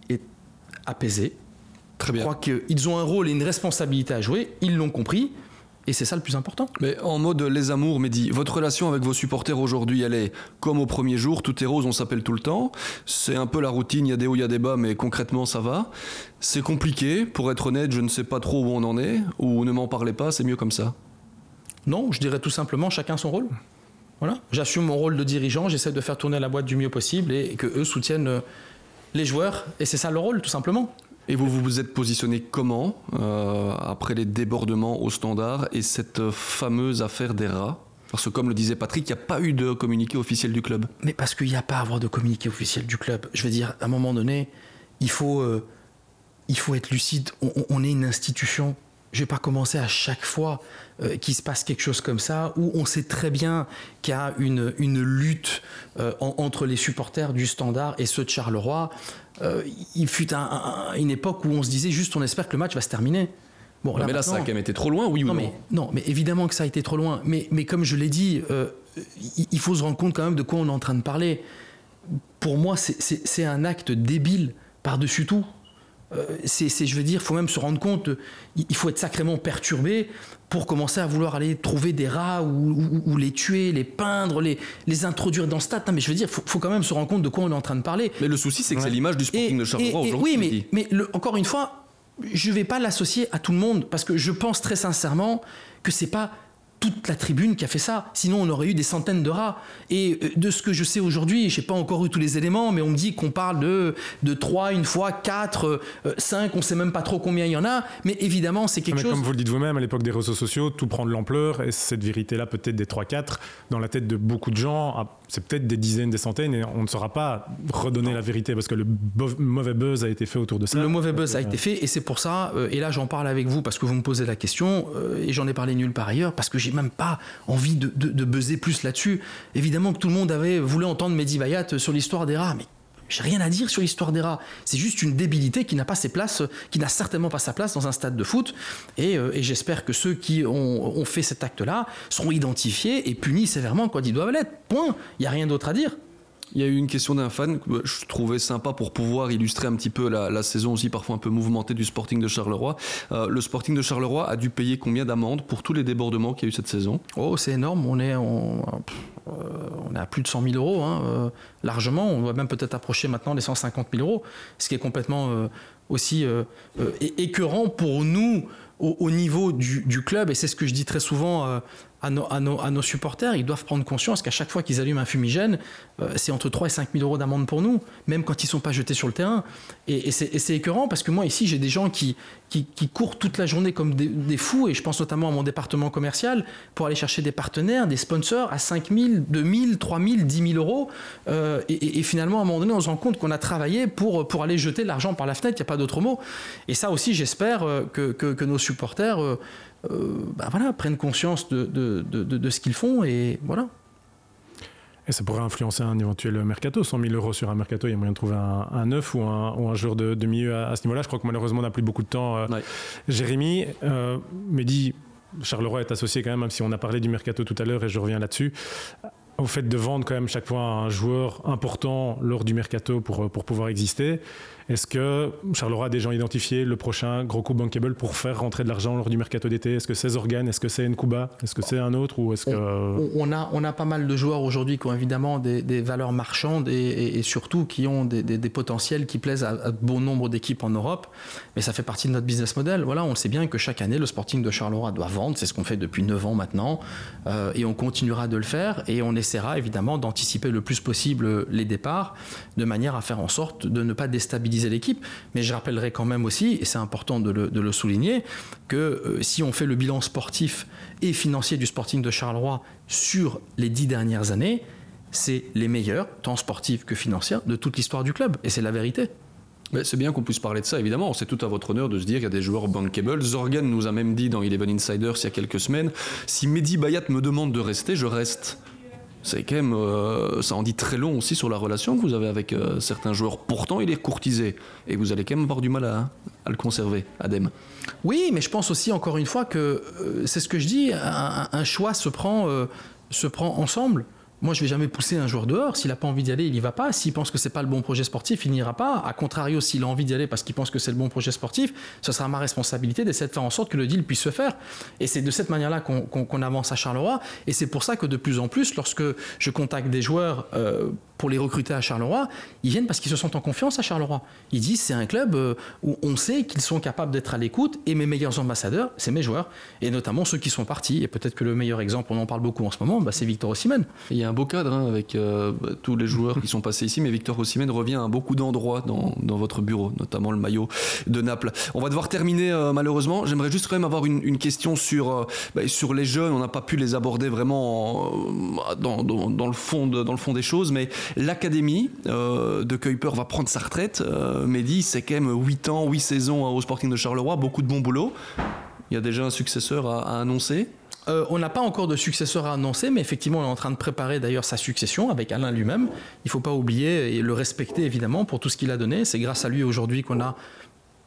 est apaisée. Très bien. Je crois qu'ils ont un rôle et une responsabilité à jouer. Ils l'ont compris. Et c'est ça le plus important. Mais en mode les amours, Mehdi, votre relation avec vos supporters aujourd'hui, elle est comme au premier jour, tout est rose, on s'appelle tout le temps. C'est un peu la routine, il y a des hauts, il y a des bas, mais concrètement, ça va. C'est compliqué, pour être honnête, je ne sais pas trop où on en est, ou ne m'en parlez pas, c'est mieux comme ça. Non, je dirais tout simplement chacun son rôle. Voilà. J'assume mon rôle de dirigeant, j'essaie de faire tourner la boîte du mieux possible et que eux soutiennent euh, les joueurs, et c'est ça le rôle, tout simplement. Et vous vous êtes positionné comment euh, après les débordements au standard et cette fameuse affaire des rats? Parce que comme le disait Patrick, il n'y a pas eu de communiqué officiel du club. Mais parce qu'il n'y a pas à avoir de communiqué officiel du club. Je veux dire, à un moment donné, il faut, euh, il faut être lucide. On, est une institution. Je ne vais pas commencer à chaque fois euh, qu'il se passe quelque chose comme ça, où on sait très bien qu'il y a une, une lutte entre les supporters du Standard et ceux de Charleroi. Euh, il fut une époque où on se disait juste on espère que le match va se terminer. Bon, là, mais là, ça a quand même été trop loin, oui ou non, mais, non mais évidemment que ça a été trop loin. Mais, mais comme je l'ai dit, euh, il faut se rendre compte quand même de quoi on est en train de parler. Pour moi, c'est un acte débile par-dessus tout. Euh, c'est, je veux dire, il faut même se rendre compte, il faut être sacrément perturbé pour commencer à vouloir aller trouver des rats ou, les tuer, les peindre, les, les introduire dans ce stade. Non, mais je veux dire, il faut, quand même se rendre compte de quoi on est en train de parler. Mais le souci, c'est que c'est l'image du Sporting de Charleroi aujourd'hui. Oui, mais, mais encore une fois, je ne vais pas l'associer à tout le monde parce que je pense très sincèrement que c'est pas toute la tribune qui a fait ça. Sinon, on aurait eu des centaines de rats. Et euh, de ce que je sais aujourd'hui, je n'ai pas encore eu tous les éléments, mais on me dit qu'on parle de, de 3, une fois, 4, 5, on ne sait même pas trop combien il y en a. Mais évidemment, c'est quelque mais chose. Comme vous le dites vous-même, à l'époque des réseaux sociaux, tout prend de l'ampleur. Et cette vérité-là, peut-être des 3-4, dans la tête de beaucoup de gens, c'est peut-être des dizaines, des centaines, et on ne saura pas redonner la vérité parce que le mauvais buzz a été fait autour de ça. Le mauvais buzz a été fait, et c'est pour ça, euh, et là j'en parle avec vous parce que vous me posez la question, euh, et j'en ai parlé nulle part ailleurs, parce que j'ai même pas envie de, de, buzzer plus là-dessus. Évidemment que tout le monde avait voulu entendre Mehdi Bayat sur l'histoire des rats, mais j'ai rien à dire sur l'histoire des rats. C'est juste une débilité qui n'a pas ses places, qui n'a certainement pas sa place dans un stade de foot. Et, euh, j'espère que ceux qui ont, ont fait cet acte-là seront identifiés et punis sévèrement quand ils doivent l'être. Point. Il n'y a rien d'autre à dire. Il y a eu une question d'un fan que je trouvais sympa pour pouvoir illustrer un petit peu la, saison aussi parfois un peu mouvementée du Sporting de Charleroi. Euh, le Sporting de Charleroi a dû payer combien d'amendes pour tous les débordements qu'il y a eu cette saison? Oh, c'est énorme. On est, euh, on est à plus de 100 000 euros, hein, euh, largement. On doit même peut-être approcher maintenant les 150 000 euros, ce qui est complètement aussi écœurant pour nous au, niveau du, club. Et c'est ce que je dis très souvent à nos, supporters, ils doivent prendre conscience qu'à chaque fois qu'ils allument un fumigène, euh, c'est entre 3 et 5 000 euros d'amende pour nous, même quand ils ne sont pas jetés sur le terrain. Et, c'est écœurant parce que moi, ici, j'ai des gens qui, qui, courent toute la journée comme des, fous, et je pense notamment à mon département commercial, pour aller chercher des partenaires, des sponsors à 5 000, 2 000, 3 000, 10 000 euros. Euh, et, finalement, à un moment donné, on se rend compte qu'on a travaillé pour, pour aller jeter l'argent par la fenêtre, il n'y a pas d'autre mot. Et ça aussi, j'espère euh, que, que, nos supporters bah voilà, prennent conscience de, de, de, ce qu'ils font et voilà. Et ça pourrait influencer un éventuel mercato. 100 000 euros sur un mercato, il y a moyen de trouver un, un neuf ou un, ou un joueur de, de milieu à, à ce niveau-là. Je crois que malheureusement, on n'a plus beaucoup de temps. Euh, Ouais. Jérémy, euh, Mehdi, Charleroi est associé quand même, même si on a parlé du mercato tout à l'heure et je reviens là-dessus, au fait de vendre quand même chaque fois un joueur important lors du mercato pour, pour pouvoir exister. Est-ce que Charleroi a déjà identifié le prochain gros coup bankable pour faire rentrer de l'argent lors du mercato d'été? Est-ce que c'est Zorgan Est-ce que c'est Nkuba? Est-ce que c'est un autre? Ou est-ce que... On, on a, on a pas mal de joueurs aujourd'hui qui ont évidemment des, des valeurs marchandes et, et- et surtout qui ont des, des- des potentiels qui plaisent à, à bon nombre d'équipes en Europe. Mais ça fait partie de notre business model. Voilà, on sait bien que chaque année, le Sporting de Charleroi doit vendre. C'est ce qu'on fait depuis 9 ans maintenant. Euh, et on continuera de le faire. Et on essaiera évidemment d'anticiper le plus possible les départs de manière à faire en sorte de ne pas déstabiliser l'équipe. Mais je rappellerai quand même aussi, et c'est important de le, souligner, que euh, si on fait le bilan sportif et financier du Sporting de Charleroi sur les dix dernières années, c'est les meilleurs, tant sportifs que financiers, de toute l'histoire du club. Et c'est la vérité. C'est bien qu'on puisse parler de ça, évidemment. C'est tout à votre honneur de se dire qu'il y a des joueurs bankable. Zorgan nous a même dit dans Eleven Insiders il y a quelques semaines si Mehdi Bayat me demande de rester, je reste. C'est quand même. euh, ça en dit très long aussi sur la relation que vous avez avec euh, certains joueurs. Pourtant, il est courtisé. Et vous allez quand même avoir du mal à, le conserver, Adem. Oui, mais je pense aussi, encore une fois, que euh, c'est ce que je dis, un, un choix se prend, se prend ensemble. Moi, je vais jamais pousser un joueur dehors. S'il n'a pas envie d'y aller, il y va pas. S'il pense que c'est pas le bon projet sportif, il n'ira pas. A contrario, s'il a envie d'y aller parce qu'il pense que c'est le bon projet sportif, ce sera ma responsabilité d'essayer de faire en sorte que le deal puisse se faire. Et c'est de cette manière-là qu'on avance à Charleroi. Et c'est pour ça que de plus en plus, lorsque je contacte des joueurs euh, pour les recruter à Charleroi, ils viennent parce qu'ils se sentent en confiance à Charleroi. Ils disent c'est un club euh, où on sait qu'ils sont capables d'être à l'écoute. Et mes meilleurs ambassadeurs, c'est mes joueurs, et notamment ceux qui sont partis. Et peut-être que le meilleur exemple, on en parle beaucoup en ce moment, bah, c'est Victor Osimhen. Un beau cadre hein, avec euh, bah, tous les joueurs qui sont passés ici, mais Victor Osimhen revient à beaucoup d'endroits dans, votre bureau, notamment le maillot de Naples. On va devoir terminer euh, malheureusement. J'aimerais juste quand même avoir une, question sur, euh, bah, sur les jeunes. On n'a pas pu les aborder vraiment dans, le fond dans le fond des choses, mais l'académie de Kuiper va prendre sa retraite. Mehdi, c'est quand même 8 ans, 8 saisons hein, au Sporting de Charleroi, beaucoup de bon boulot. Il y a déjà un successeur à annoncer. Euh, on n'a pas encore de successeur à annoncer, mais effectivement, on est en train de préparer d'ailleurs sa succession avec Alain lui-même. Il ne faut pas oublier et le respecter évidemment pour tout ce qu'il a donné. C'est grâce à lui aujourd'hui qu'on a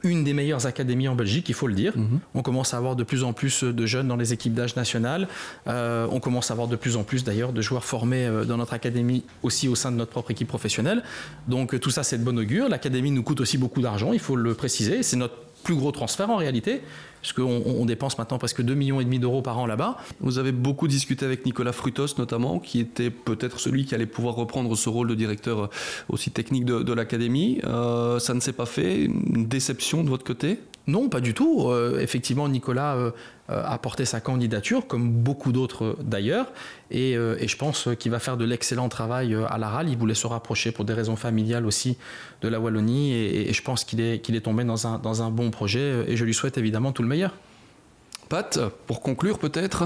une des meilleures académies en Belgique, il faut le dire. On commence à avoir de plus en plus de jeunes dans les équipes d'âge national. Euh, on commence à avoir de plus en plus d'ailleurs de joueurs formés euh, dans notre académie aussi au sein de notre propre équipe professionnelle. Donc tout ça c'est de bon augure. L'académie nous coûte aussi beaucoup d'argent, il faut le préciser. C'est notre plus gros transfert en réalité, puisqu'on on dépense maintenant presque 2,5 millions et demi d'euros par an là-bas. Vous avez beaucoup discuté avec Nicolas Frutos notamment, qui était peut-être celui qui allait pouvoir reprendre ce rôle de directeur euh, aussi technique de, de l'académie. Euh, ça ne s'est pas fait. Une déception de votre côté? Non, pas du tout. Euh, effectivement, Nicolas euh, euh, a porté sa candidature, comme beaucoup d'autres d'ailleurs, et, je pense qu'il va faire de l'excellent travail à la RAL. Il voulait se rapprocher pour des raisons familiales aussi de la Wallonie, et, je pense qu'il est, tombé dans un, bon projet, et je lui souhaite évidemment tout le meilleur. Pat, pour conclure peut-être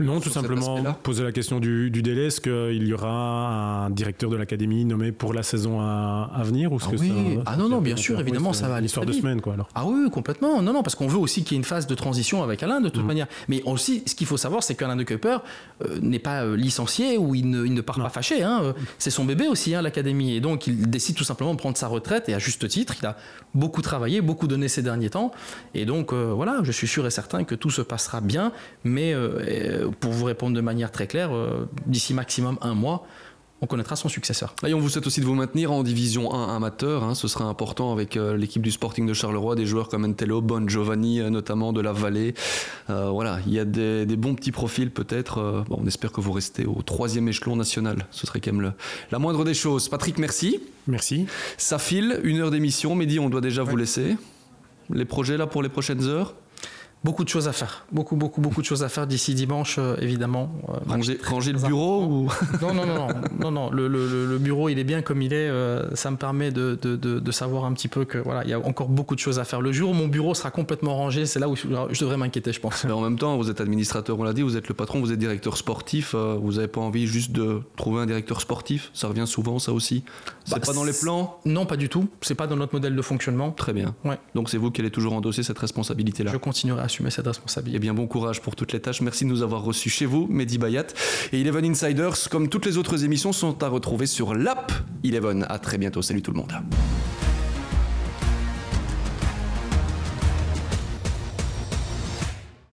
Non, tout simplement poser la question du, du délai. Est-ce qu'il y aura un directeur de l'académie nommé pour la saison à, à venir ou Ah que oui. ça- Ah non, non, bien sûr, évidemment, ça va aller histoire de semaine, quoi, alors. Ah oui, complètement. Non, non, parce qu'on veut aussi qu'il y ait une phase de transition avec Alain, de toute manière. Mais aussi, ce qu'il faut savoir, c'est qu'Alain de Kuyper euh, n'est pas euh, licencié ou il ne, il ne part pas fâché. hein. Euh, C'est son bébé aussi, hein, l'académie. Et donc, il décide tout simplement de prendre sa retraite, et à juste titre, il a beaucoup travaillé, beaucoup donné ces derniers temps. Et donc, euh, voilà, je suis sûr et certain que tout se passera bien. Mais euh, pour vous répondre de manière très claire, euh, d'ici maximum un mois, on connaîtra son successeur. Et on vous souhaite aussi de vous maintenir en division 1 amateur. hein. ce sera important avec euh, l'équipe du Sporting de Charleroi, des joueurs comme Entello, Bon Giovanni, euh, notamment de la Vallée. Euh, voilà, il y a des, des bons petits profils peut-être. Euh, bon, on espère que vous restez au troisième échelon national. Ce serait quand même le- la moindre des choses. Patrick, merci. Merci. Ça file, une heure d'émission. Mehdi, on doit déjà vous laisser. Les projets là pour les prochaines heures? Beaucoup de choses à faire. Beaucoup, beaucoup, beaucoup de choses à faire d'ici dimanche, euh, évidemment. Euh, Ranger, ranger le bureau ou... [laughs] Non, non, non, non, non, non. Le, le- le- bureau, il est bien comme il est. euh, ça me permet de, de- de- de savoir un petit peu que voilà, il y a encore beaucoup de choses à faire. Le jour où mon bureau sera complètement rangé, c'est là où je, devrais m'inquiéter, je pense. Mais en même temps, vous êtes administrateur, on l'a dit, vous êtes le patron, vous êtes directeur sportif. vous n'avez pas envie juste de trouver un directeur sportif? Ça revient souvent, ça aussi? C'est Bah, pas dans les plans? Non, pas du tout. C'est pas dans notre modèle de fonctionnement. Très bien. Ouais. Donc c'est vous qui allez toujours endosser cette responsabilité-là. Je continuerai à assumer cette responsabilité. Eh bien, bon courage pour toutes les tâches. Merci de nous avoir reçus chez vous, Mehdi Bayat. Et Eleven Insiders, comme toutes les autres émissions, sont à retrouver sur l'app Eleven. À très bientôt. Salut tout le monde.